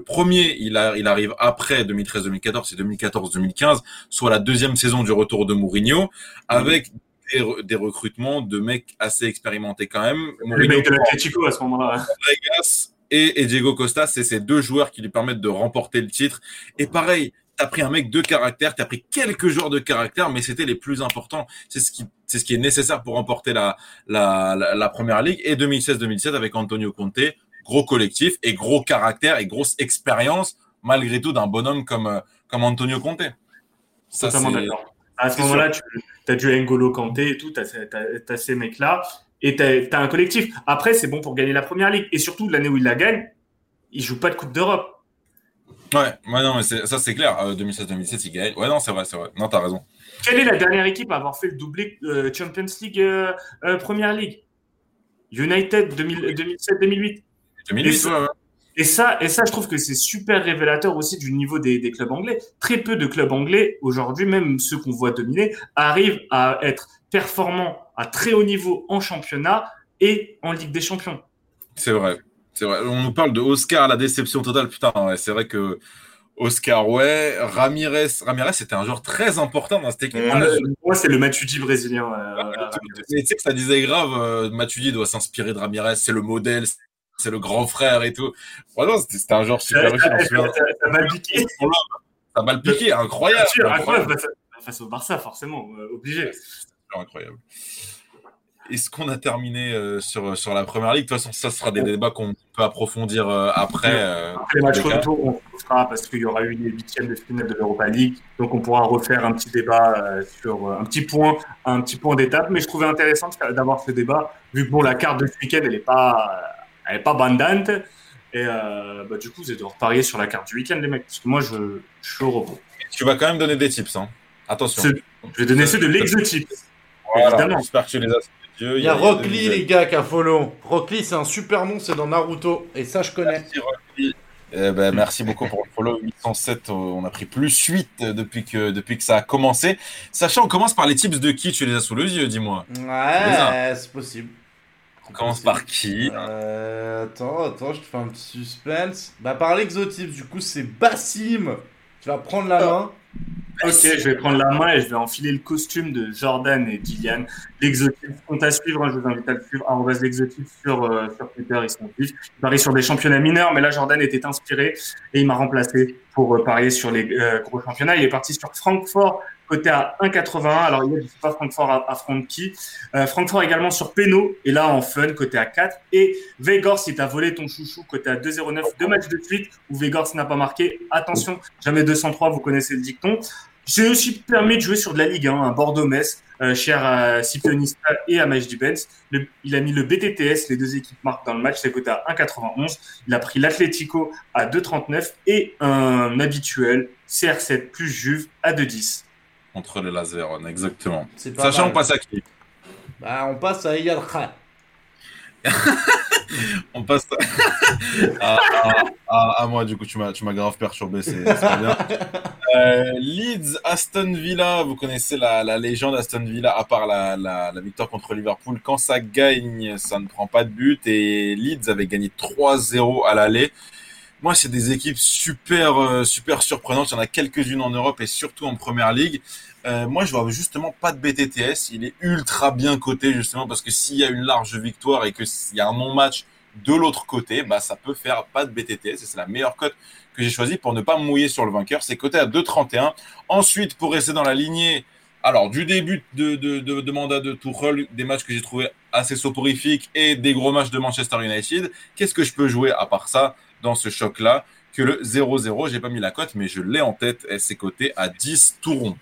premier, il, il arrive après 2013-2014, c'est 2014-2015, soit la deuxième saison du retour de Mourinho, avec des, des recrutements de mecs assez expérimentés quand même. Le mec de à ce moment-là. Et, et Diego Costa, c'est ces deux joueurs qui lui permettent de remporter le titre. Et pareil, t'as pris un mec de caractère, t'as pris quelques joueurs de caractère, mais c'était les plus importants. C'est ce qui, c'est ce qui est nécessaire pour remporter la, la, la, la première ligue. Et 2016-2017 avec Antonio Conte, gros collectif et gros caractère et grosse expérience, malgré tout, d'un bonhomme comme, euh, comme Antonio Conte. Ça, Totalement c'est- d'accord. À ce moment-là, tu as du N'Golo Kanté et tout, tu as, ces mecs-là, et tu as, un collectif. Après, c'est bon pour gagner la première ligue. Et surtout, l'année où il la gagne, il joue pas de Coupe d'Europe. Ouais, ouais, non, mais ça c'est clair. Euh, 2016-2017, il gagne. Ouais, non, c'est vrai, c'est vrai. Non, t'as raison. Quelle est la dernière équipe à avoir fait le doublé euh, Champions League euh, euh, Première Ligue? United 2000 2007-2008. 2008, Et ça- ouais, ouais. Et ça, et ça, je trouve que c'est super révélateur aussi du niveau des, des clubs anglais. Très peu de clubs anglais, aujourd'hui, même ceux qu'on voit dominer, arrivent à être performants à très haut niveau en championnat et en Ligue des Champions. C'est vrai. C'est vrai. On nous parle de Oscar, la déception totale. Putain, ouais, c'est vrai que Oscar, ouais. Ramirez, Ramirez, c'était un joueur très important dans cette équipe. Ouais. Moi, c'est le Matuidi brésilien. euh, Mais tu sais que ça disait grave, euh, Matuidi doit s'inspirer de Ramirez, c'est le modèle, c'est le grand frère et tout. Vraiment, c'était un genre super réussi. ça, m'a piqué. Ça a mal piqué, incroyable. Bien sûr, incroyable. incroyable, face, au Barça, forcément, euh, obligé. incroyable. Est-ce qu'on a terminé euh, sur, sur la première ligue? De toute façon, ça sera des débats qu'on peut approfondir euh, après. euh, Après les matchs retour, on fera parce qu'il y aura eu les huitièmes de finale de l'Europa League. Donc on pourra refaire un petit débat sur un petit point, un petit point d'étape. Mais je trouvais intéressant d'avoir ce débat, vu que bon, la carte de ce week-end, elle n'est pas, elle est pas bandante. Et euh, bah, du coup, vous êtes de reparier sur la carte du week-end, les mecs. Parce que moi, je, je suis au repos. Tu vas quand même donner des tips. Hein. Attention. C'est- Je vais donner ceux de l'exotype. Voilà, évidemment. J'espère que tu les as sous les yeux. Il y a de Rock Lee, les gars, qui a follow. Rock Lee, c'est un super nom, c'est dans Naruto. Et ça, je connais. Merci, Rock Lee. Eh ben, merci beaucoup pour le follow. 807, euh, on a pris plus 8 depuis que, depuis que ça a commencé. Sachant, on commence par les tips de qui Tu les as sous les yeux, dis-moi. Ouais, c'est possible. On commence par qui Euh, attends, attends, je te fais un petit suspense. Bah, par l'exotype, du coup, c'est Bassim. Tu vas prendre la main. Ok, je vais prendre la main et je vais enfiler le costume de Jordan et Gillian. L'exotype, compte à suivre, hein, je vous invite à le suivre, arrobas l'exotype sur, euh, sur Twitter, ils sont vifs. Il parie sur des championnats mineurs, mais là, Jordan était inspiré et il m'a remplacé pour euh, parier sur les euh, gros championnats. Il est parti sur Francfort, côté à 1,81. Alors, il ne sais pas Francfort à, à. Euh, Francfort également sur Peno, et là, en fun, côté à 4. Et Vegors, si t'as volé ton chouchou, côté à 2,09. Deux matchs de suite où Vegors n'a pas marqué. Attention, jamais 203, vous connaissez le dicton. J'ai aussi permis de jouer sur de la Ligue 1, un Bordeaux-Metz, euh, cher à Scipionista et à Majdi Benz. Il a mis le BTTS, les deux équipes marquent dans le match, c'est coté à 1,91. Il a pris l'Atlético à 2,39 et un habituel CR7 plus Juve à 2,10. Contre le Las exactement. Sachant, mal. on passe à qui Bah, on passe à Iyad Khan. [LAUGHS] On passe à, à- à- à moi, du coup, tu m'as tu m'as grave perturbé, c'est pas bien. [LAUGHS] Euh, Leeds, Aston Villa, vous connaissez la, la légende Aston Villa, à part la, la, la victoire contre Liverpool. Quand ça gagne, ça ne prend pas de but. Et Leeds avait gagné 3-0 à l'aller. Moi, c'est des équipes super, euh, super surprenantes. Il y en a quelques-unes en Europe et surtout en Première Ligue. Euh, moi, je vois justement pas de BTTS. Il est ultra bien coté justement parce que s'il y a une large victoire et que s'il y a un non-match de l'autre côté, bah ça peut faire pas de BTTS et c'est la meilleure cote que j'ai choisie pour ne pas mouiller sur le vainqueur. C'est coté à 2,31. Ensuite, pour rester dans la lignée, alors du début de, mandat de Tuchel, des matchs que j'ai trouvé assez soporifiques et des gros matchs de Manchester United, qu'est-ce que je peux jouer à part ça dans ce choc-là que le 0-0 J'ai pas mis la cote, mais je l'ai en tête c'est coté à 10 tourons.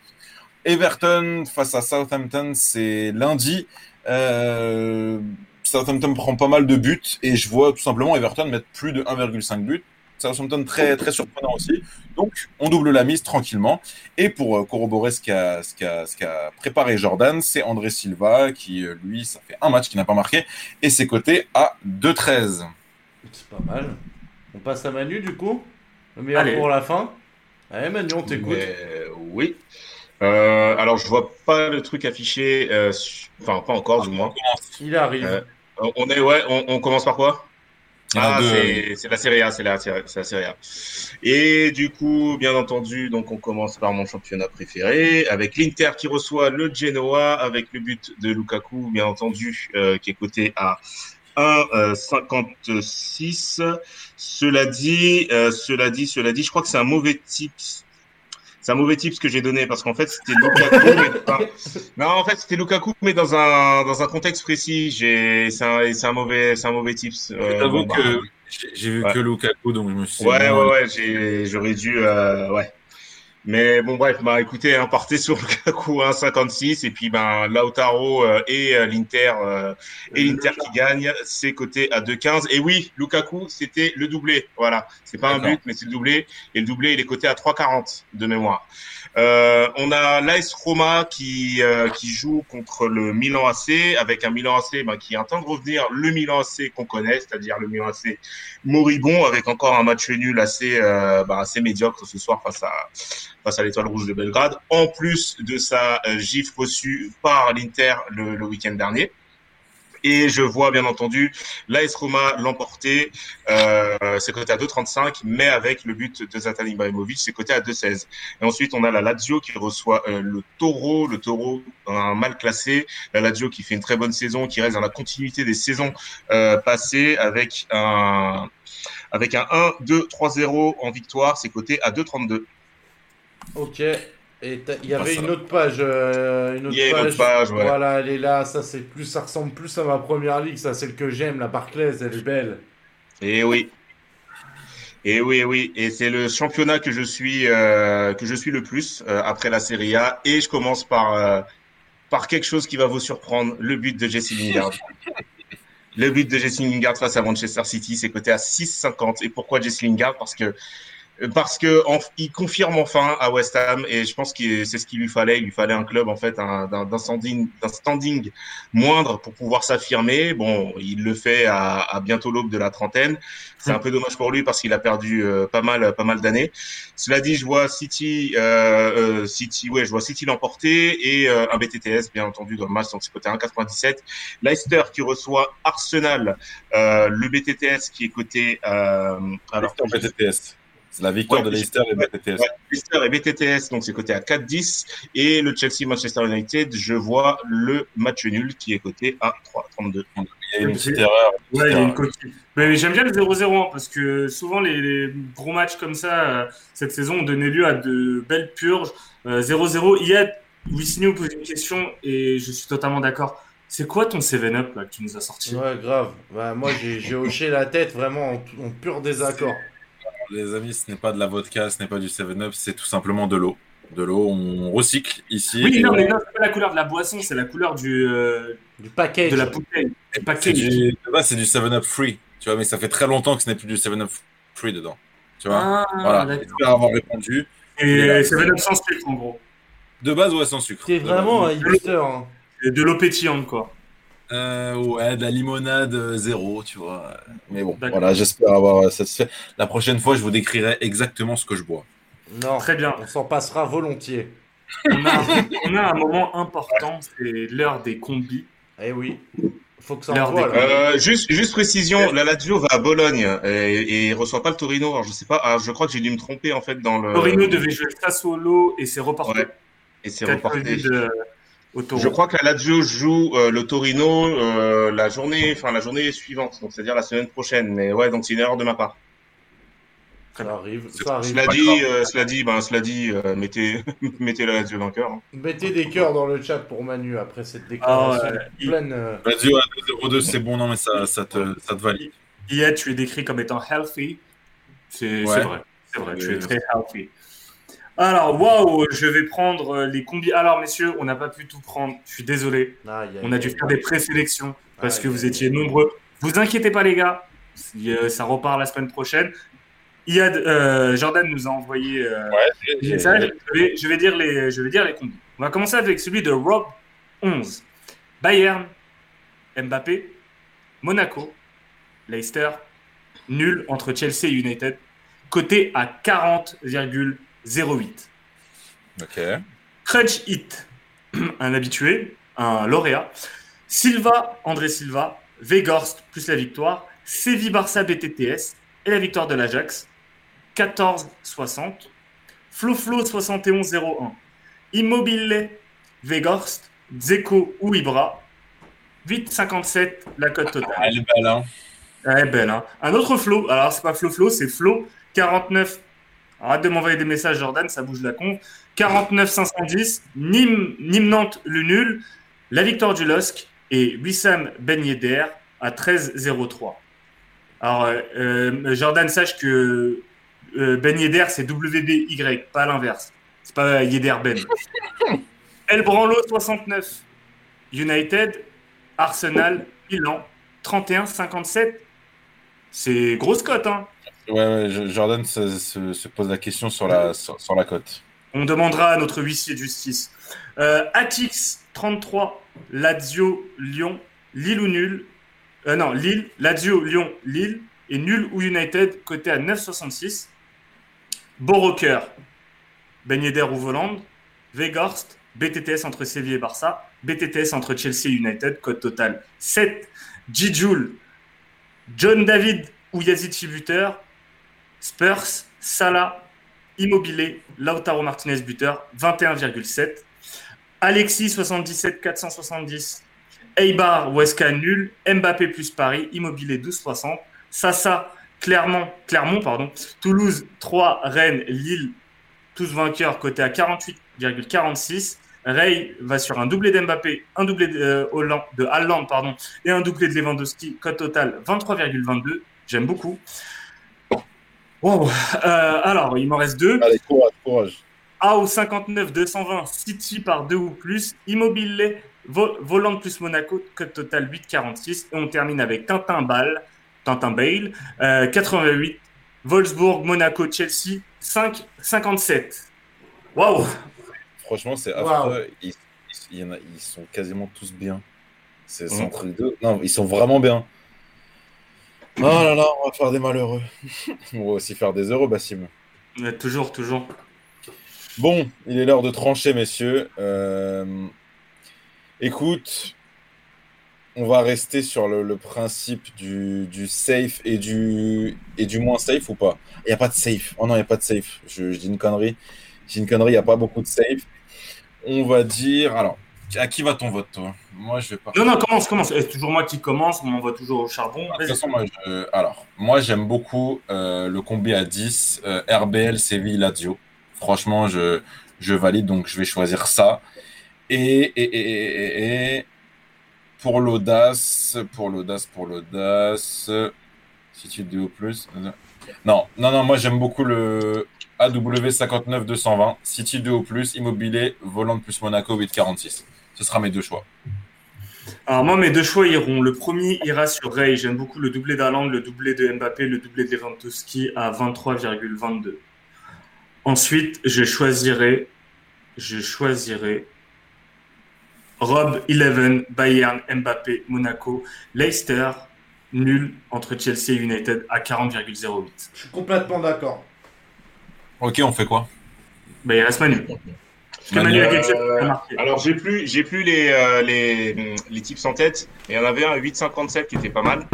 Everton face à Southampton, c'est lundi. Euh, Southampton prend pas mal de buts et je vois tout simplement Everton mettre plus de 1,5 buts. Southampton très très surprenant aussi. Donc on double la mise tranquillement. Et pour euh, corroborer ce qu'a ce qu'a ce qu'a préparé Jordan, c'est André Silva qui euh, lui ça fait un match qui n'a pas marqué et c'est coté à 2,13. C'est pas mal. On passe à Manu du coup Le meilleur Allez. pour la fin Allez Manu, on t'écoute. Oui. Euh, alors, je vois pas le truc affiché. euh, su- Enfin, pas encore, du moins. Il arrive. Euh, On est, ouais, on, on commence par quoi? Ah, c'est c'est la Serie A, c'est la, c'est la Serie A. Et du coup, bien entendu, donc on commence par mon championnat préféré, avec l'Inter qui reçoit le Genoa, avec le but de Lukaku, bien entendu, euh, qui est coté à 1,56. Cela dit, euh, cela dit, cela dit, je crois que c'est un mauvais tips. C'est un mauvais tips que j'ai donné parce qu'en fait c'était Lukaku. mais, [LAUGHS] enfin, non, en fait c'était Lukaku, mais dans un dans un contexte précis. J'ai, c'est un, c'est un mauvais, c'est un mauvais tips. Euh, J'avoue bon, bah, que j'ai- j'ai vu Ouais. que Lukaku donc je me suis dit, Ouais, bon, ouais, ouais, j'ai, j'aurais dû, euh, ouais. Mais bon, bref, bah écoutez, hein, partez sur Lukaku [LAUGHS] 1,56 et puis ben Lautaro euh, et euh, l'Inter euh, et l'Inter qui gagne, c'est coté à 2,15. Et oui, Lukaku, c'était le doublé. Voilà, c'est pas un but, mais c'est le doublé. Et le doublé, il est coté à 3,40 de mémoire. Euh, on a l'AS Roma qui euh, qui joue contre le Milan AC avec un Milan AC ben, qui est en train de revenir le Milan AC qu'on connaît, c'est-à-dire le Milan AC moribond avec encore un match nul assez euh, bah, assez médiocre ce soir face à face à l'Étoile Rouge de Belgrade. En plus de sa euh, gifle reçue par l'Inter le, week-end dernier. Et je vois bien entendu l'AS Roma l'emporter. Euh, c'est coté à 2,35, mais avec le but de Zlatan Ibrahimovic, c'est coté à 2,16. Et ensuite, on a la Lazio qui reçoit euh, le Taureau. Le Taureau, mal classé. La Lazio qui fait une très bonne saison, qui reste dans la continuité des saisons passées avec un avec un 1, 2, 3, 0 en victoire. C'est coté à 2,32. Ok. Et il y avait ça. une autre page. euh, une autre Il y a une autre page, ouais. Voilà, elle est là. Ça, c'est plus, ça ressemble plus à ma première ligue. Ça, celle que j'aime, la Barclays. Elle est belle. Et oui. Et oui, oui, et c'est le championnat que je suis euh, que je suis le plus euh, après la Serie A. Et je commence par euh, par quelque chose qui va vous surprendre, le but de Jesse Lingard. [LAUGHS] le but de Jesse Lingard face à Manchester City, c'est coté à 6,50. Et pourquoi Jesse Lingard? Parce que parce que il confirme enfin à West Ham et je pense que c'est ce qu'il lui fallait. Il lui fallait un club en fait un- d'un standing, moindre pour pouvoir s'affirmer. Bon, il le fait à, bientôt l'aube de la trentaine. C'est un peu dommage pour lui parce qu'il a perdu euh, pas mal, pas mal d'années. Cela dit, je vois City, euh, euh, City, ouais, je vois City l'emporter et euh, un BTTS bien entendu dans le match, donc c'est coté à 1,97. Leicester qui reçoit Arsenal, le BTTS qui est euh, alors Leicester BTTS. C'est la victoire Ouais, de Leicester et BTTS. Ouais, Leicester et BTTS, donc c'est coté à 4,10. Et le Chelsea-Manchester United, je vois le match nul qui est coté à 3,32. Il y a une petite erreur. une Ouais, il y petite a une erreur. coquille. Mais j'aime bien le 0-0 hein, parce que souvent les, les gros matchs comme ça euh, cette saison ont donné lieu à de belles purges. Euh, 0-0. Hier, Wissigno pose une question et je suis totalement d'accord. C'est quoi ton 7-up là que tu nous as sorti? Ouais, grave. Bah, moi, j'ai j'ai hoché la tête vraiment en, en pur désaccord. Les amis, ce n'est pas de la vodka, ce n'est pas du 7-Up, c'est tout simplement de l'eau. De l'eau, on recycle ici. Oui, non, on- mais non, c'est pas la couleur de la boisson, c'est la couleur du, euh, Du package. de la bouteille. Du c'est du, de base, c'est du 7-Up free. Tu vois, mais ça fait très longtemps que ce n'est plus du 7-Up free dedans. Tu vois Ah, Voilà. J'espère avoir répondu. Et 7-up sans sucre en gros. De base, ouais, sans sucre. T'es vraiment un hipster. hein. Et De l'eau pétillante quoi. Euh, ouais, de la limonade euh, zéro, tu vois. Mais bon, voilà, j'espère avoir euh, satisfait. La prochaine fois, je vous décrirai exactement ce que je bois. Non, Très bien. on s'en passera volontiers. On a, on a un moment important, c'est l'heure des combis. Eh oui, faut que ça envoie. des-. Euh, juste, juste précision, la Lazio va à Bologne et, et reçoit pas le Torino. Alors je sais pas, ah, je crois que j'ai dû me tromper en fait dans le. Torino devait jouer Sassuolo et c'est reporté. Ouais, et c'est reporté. de- Je crois que la Lazio joue euh, le Torino euh, la journée, enfin la journée suivante, donc c'est-à-dire la semaine prochaine. Mais ouais, donc c'est une erreur de ma part. Ça arrive, ça arrive. Cela dit, euh, cela dit, ben cela dit, euh, mettez, [LAUGHS] mettez la Lazio dans le cœur. hein. Mettez des cœurs dans le chat pour Manu après cette déclaration Ah ouais, pleine. euh, Vas-y, ouais, 2-0-2, c'est bon, non, mais ça, ça, te, ça te valide. Hier, tu es décrit comme étant healthy. C'est Ouais. vrai. C'est vrai, tu es très healthy. Alors, waouh, je vais prendre euh, les combis. Alors, messieurs, on n'a pas pu tout prendre. Je suis désolé. On a dû faire des présélections parce que vous étiez nombreux. Vous inquiétez pas, les gars. Euh, ça repart la semaine prochaine. Iad, euh, Jordan nous a envoyé euh, des messages. Je vais, je vais dire les, je vais dire les combis. On va commencer avec celui de Rob 11. Bayern, Mbappé, Monaco, Leicester, nul entre Chelsea et United, coté à 40,08. Ok. Crunch Hit, [CLEARS THROAT] un habitué, un lauréat. Silva, André Silva, Vegorst plus la victoire. Sévi Barça BTTS et la victoire de l'Ajax. 14-60. Floflo 71-01. Immobile, Vegorst, Dzeko ou Ibra. 8-57 la cote totale. Elle est belle, hein. Ouais, belle, hein. Un autre Flo, alors c'est pas Flo Flo, c'est Flo 49. Arrête de m'envoyer des messages, Jordan, ça bouge la con. 49 510, Nîmes, le nul, la victoire du LOSC et Wissam Ben Yedder à 13-03. Alors, euh, euh, Jordan, sache que euh, Ben Yedder, c'est WBY, pas l'inverse. C'est pas Yedder Ben. [LAUGHS] El Branlo 69, United, Arsenal, Milan, 31-57. C'est grosse cote, hein. Ouais, ouais, je- Jordan se, se- se pose la question sur la, sur, sur la cote. On demandera à notre huissier de justice. Euh, Atix 33, Lazio, Lyon, Lille ou nul. Euh, non, Lille, Lazio, Lyon, Lille et nul ou United coté à 9,66. Boroker, Ben Yedder ou Voland, Vegorst, BTTS entre Séville et Barça, BTTS entre Chelsea et United, cote totale 7. Gijoul, John David ou Yazid buteur, Spurs, Salah, Immobilier, Lautaro Martinez buteur, 21,7. Alexis 77 470. Eibar, Weska nul. Mbappé plus Paris, Immobilier 12,60. Sassa, Clermont, Clermont pardon. Toulouse 3, Rennes, Lille, tous vainqueurs, côté à 48,46. Ray va sur un doublé d'Mbappé, un doublé de, euh, Hollande- de pardon, et un doublé de Lewandowski, cote totale 23,22. J'aime beaucoup. Wow. Euh, alors, il m'en reste deux. Allez, courage, courage. A au 59 220 City par deux ou plus, Immobilier, Vo- Volant plus Monaco, code total 8,46 et on termine avec Tintin Ball, Tintin Bale, euh, 88, Wolfsburg, Monaco, Chelsea, 5,57. Waouh Franchement, c'est affreux. Ils, sont quasiment tous bien. C'est Mhm. un truc de. Non, ils sont vraiment bien. Oh là là, on va faire des malheureux. [LAUGHS] on va aussi faire des heureux, Bassim. Ouais, Toujours, toujours. Bon, il est l'heure de trancher, messieurs. Euh, Écoute, on va rester sur le, le principe du, du safe et du, et du moins safe ou pas? Il n'y a pas de safe. Oh non, il n'y a pas de safe. Je, je dis une connerie. Je dis une connerie, il n'y a pas beaucoup de safe. On va dire. Alors, à qui va ton vote, toi? Moi, je vais pas. Non, non, commence, commence. C'est toujours moi qui commence, on m'envoie toujours au charbon. De toute façon, moi, je- alors, moi, j'aime beaucoup euh, le combi à 10, euh, RBL, Séville, Lazio. Franchement, je, je valide, donc je vais choisir ça. Et, et, et, et, et- et pour l'audace, pour l'audace, pour l'audace, si tu dis au plus. Non, non, non, moi, j'aime beaucoup le AW 59 220, City 2 au plus, Immobilier, Volant plus Monaco 846. Ce sera mes deux choix. Alors moi, mes deux choix iront. Le premier ira sur Ray. J'aime beaucoup le doublé d'Haaland, le doublé de Mbappé, le doublé de Lewandowski à 23,22. Ensuite, je choisirai, je choisirai Rob 11, Bayern, Mbappé, Monaco, Leicester, nul entre Chelsea et United à 40,08. Je suis complètement d'accord. Ok, on fait quoi? Bah, il reste Manu. Manu, Manu Euh, alors j'ai plus, j'ai plus les, euh, les, les tips en tête. Il y en avait un à 8,57 qui était pas mal.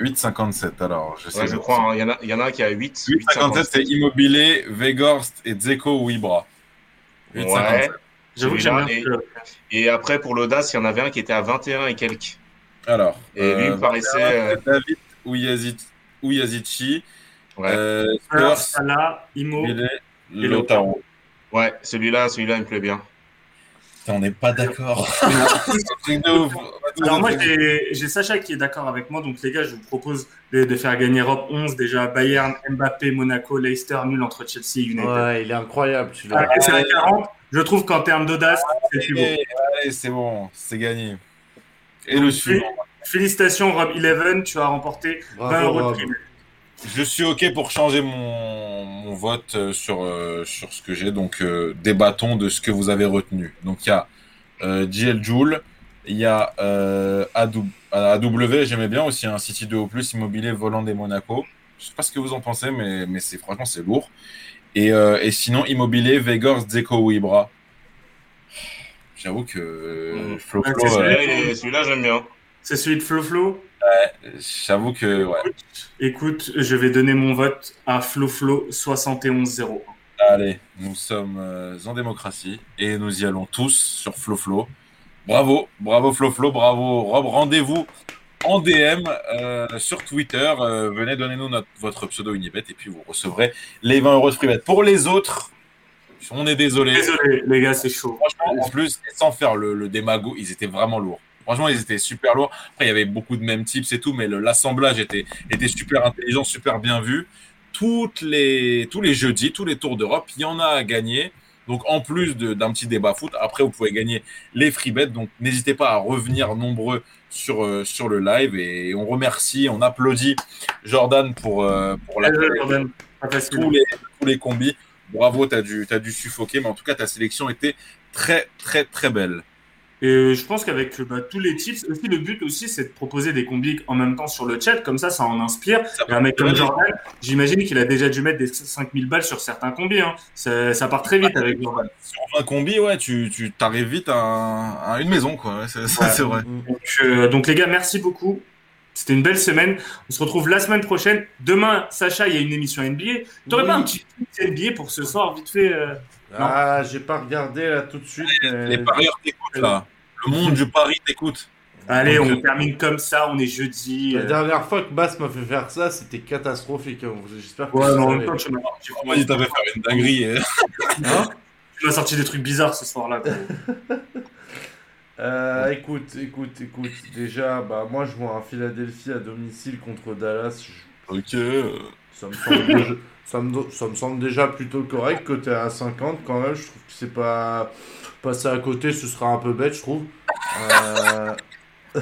8,57 alors. Je sais Ouais, je pas. crois. hein. Il y en a, il y en a un qui a 8. 8,57 c'est Immobilier, Vegorst et Dzeko ou Ibra. 8,57. Ouais. J'avoue que j'aime bien. Et après pour l'audace, il y en avait un qui était à 21 et quelques. Alors. Et lui euh, me paraissait. euh, David ou Yazid- ou Yazici. ouais. Euh, Salah, Imo. Et Lautaro. Ouais, celui-là, celui-là, il me plaît bien. Putain, On n'est pas d'accord. [LAUGHS] [LAUGHS] Alors moi j'ai Sacha qui est d'accord avec moi, donc les gars je vous propose de, de faire gagner Rob 11 déjà, Bayern, Mbappé, Monaco, Leicester, nul entre Chelsea et United. Ouais, il est incroyable. Ah, et c'est à 40, je trouve qu'en termes d'audace, c'est le plus beau. Allez, c'est bon, c'est gagné. Et le suivant. Félicitations Rob 11, tu as remporté 20 Bravo, euros de prime. Je suis OK pour changer mon, mon vote euh, sur, euh, sur ce que j'ai. Donc, euh, débattons de ce que vous avez retenu. Donc, il y a euh, JL Joule, il y a euh, AW, AW, j'aimais bien aussi, un City 2 au plus, Immobilier, Volant des Monaco. Je sais pas ce que vous en pensez, mais, mais c'est franchement, c'est lourd. Et, euh, et sinon, Immobilier, Vegors, ou Ibra. J'avoue que euh, Mhm. Flo, Flo, euh, celui-là. Est- celui-là, j'aime bien. C'est celui de Flo Flo. j'avoue que ouais. Écoute, je vais donner mon vote à Flo Flo 71-0. Allez, nous sommes euh, en démocratie et nous y allons tous sur FloFlo. Bravo, bravo FloFlo, bravo Rob. Rendez-vous en DM euh, sur Twitter. Euh, venez, donnez-nous notre- votre pseudo Unibet et puis vous recevrez les 20 euros de free bet. Pour les autres, on est désolé. Désolé les gars, c'est chaud. Franchement, en plus, sans faire le, le démago, ils étaient vraiment lourds. Franchement, ils étaient super lourds. Après, il y avait beaucoup de mêmes types et tout, mais l'assemblage était, était super intelligent, super bien vu. Toutes les, tous les jeudis, tous les tours d'Europe, il y en a à gagner. Donc, en plus d'un petit débat foot, après, vous pouvez gagner les free bets. Donc, n'hésitez pas à revenir nombreux sur, euh, sur le live. Et on remercie, on applaudit Jordan pour, euh, pour la Jordan. Tous les, tous les combis. Bravo, tu as, dû suffoquer, mais en tout cas, ta sélection était très, très, très belle. Et je pense qu'avec bah, tous les tips, aussi le but aussi, c'est de proposer des combis en même temps sur le chat, comme ça, ça en inspire. Ça Et un mec comme. Jordan, j'imagine qu'il a déjà dû mettre des 5000 balles sur certains combis. Hein. Ça, ça part très vite avec Jordan. Sur un combi, ouais, tu, tu t'arrives vite à, un- à une maison, quoi. C'est, [LAUGHS] Ouais. vrai. Donc, euh, donc les gars, merci beaucoup. C'était une belle semaine. On se retrouve la semaine prochaine. Demain, Sacha, il y a une émission NBA. T'aurais Oui. pas un petit NBA pour ce soir, vite fait euh? Ah, j'ai pas regardé là tout de suite. Les parieurs t'écoutent, là. Le monde du pari t'écoute. Allez, Donc, on euh, termine comme ça. On est jeudi. La euh. dernière fois que Bass m'a fait faire ça, c'était catastrophique. hein. J'espère que Ouais, mais en même temps, tu m'as dit t'avais fait une dinguerie. et- Hein? Tu m'as sorti des trucs bizarres ce soir-là. [LAUGHS] Euh, écoute, écoute, écoute. Déjà, bah moi je vois un Philadelphie à domicile contre Dallas. Je- Ok. Ça me semble ça me, do- ça me semble déjà plutôt correct que t'es à 50 quand même. Je trouve que c'est pas passer à côté, ce sera un peu bête, je trouve. Euh, [LAUGHS]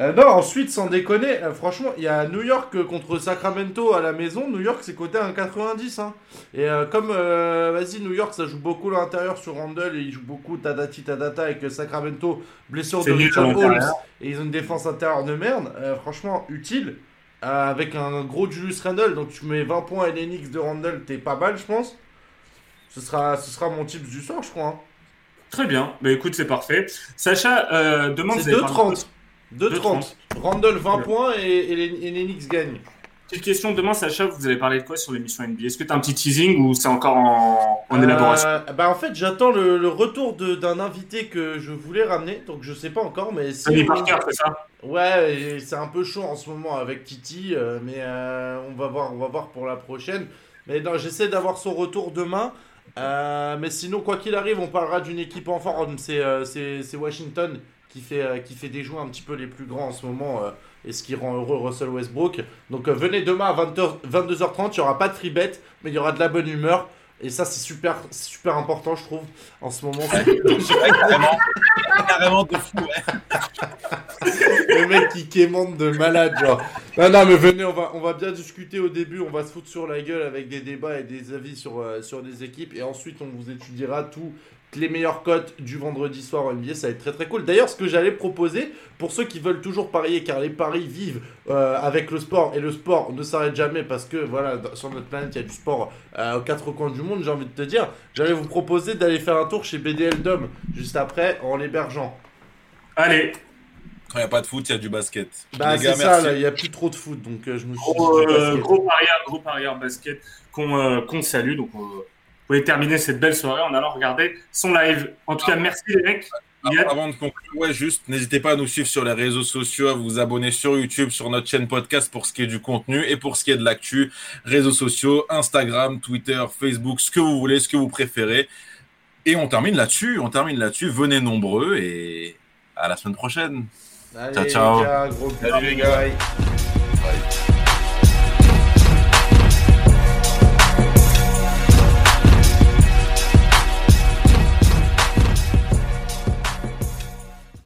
euh, non, ensuite, sans déconner, euh, franchement, il y a New York contre Sacramento à la maison. New York, c'est coté à 1,90. Hein. Et euh, comme, vas-y, New York, ça joue beaucoup l'intérieur sur Randall et ils jouent beaucoup tadati tadata avec Sacramento, blessure de Richard Holmes et ils ont une défense intérieure de merde. Franchement, utile. Euh, avec un gros Julius Randle, donc tu mets 20 points et l'Enix de Randle, t'es pas mal, je pense. Ce sera, ce sera mon tips du soir, je crois. hein. Très bien. Bah écoute, c'est parfait. Sacha, euh, demande. C'est vous avez parlé 2,30. 2,30. Randle 20 points et, et l'Enix gagne. Petite question. Demain, Sacha, vous allez parler de quoi sur l'émission NBA Est-ce que tu as un petit teasing ou c'est encore en, en Euh, élaboration? Bah en fait, j'attends le, le retour d'un invité que je voulais ramener, donc je sais pas encore, mais si. Tony Parker, c'est ça? Ouais, c'est un peu chaud en ce moment avec Titi, euh, mais euh, on va voir, on va voir pour la prochaine. Mais non, j'essaie d'avoir son retour demain. Euh, mais sinon, quoi qu'il arrive, on parlera d'une équipe en forme. C'est euh, Washington qui fait, qui fait des joueurs un petit peu les plus grands en ce moment et ce qui rend heureux Russell Westbrook. Donc venez demain à 20 22h30, il n'y aura pas de free mais il y aura de la bonne humeur. Et ça, c'est super, super important, je trouve, en ce moment. Ouais, carrément. carrément de fou, ouais. Le mec qui quémande de malade, genre. Non, non, mais venez, on va, on va bien discuter au début. On va se foutre sur la gueule avec des débats et des avis sur, euh, sur des équipes. Et ensuite, on vous étudiera tout, les meilleures cotes du vendredi soir en NBA, ça va être très très cool. D'ailleurs, ce que j'allais proposer, pour ceux qui veulent toujours parier, car les paris vivent euh, avec le sport, et le sport ne s'arrête jamais parce que voilà, sur notre planète, il y a du sport euh, aux quatre coins du monde, j'ai envie de te dire, j'allais vous proposer d'aller faire un tour chez BDL Dom, juste après, en l'hébergeant. Allez. Quand il n'y a pas de foot, il y a du basket. Bah, c'est ça, il n'y a plus trop de foot, donc je me suis gros, dit. gros parieur, gros parieur basket qu'on salue, donc pouvez terminer cette belle soirée en allant regarder son live. En tout cas, merci les mecs. Avant de conclure, ouais, juste n'hésitez pas à nous suivre sur les réseaux sociaux, à vous abonner sur YouTube, sur notre chaîne podcast pour ce qui est du contenu et pour ce qui est de l'actu, réseaux sociaux, Instagram, Twitter, Facebook, ce que vous voulez, ce que vous préférez. Et on termine là-dessus, on termine là-dessus. Venez nombreux et à la semaine prochaine. ciao, ciao. Salut les gars.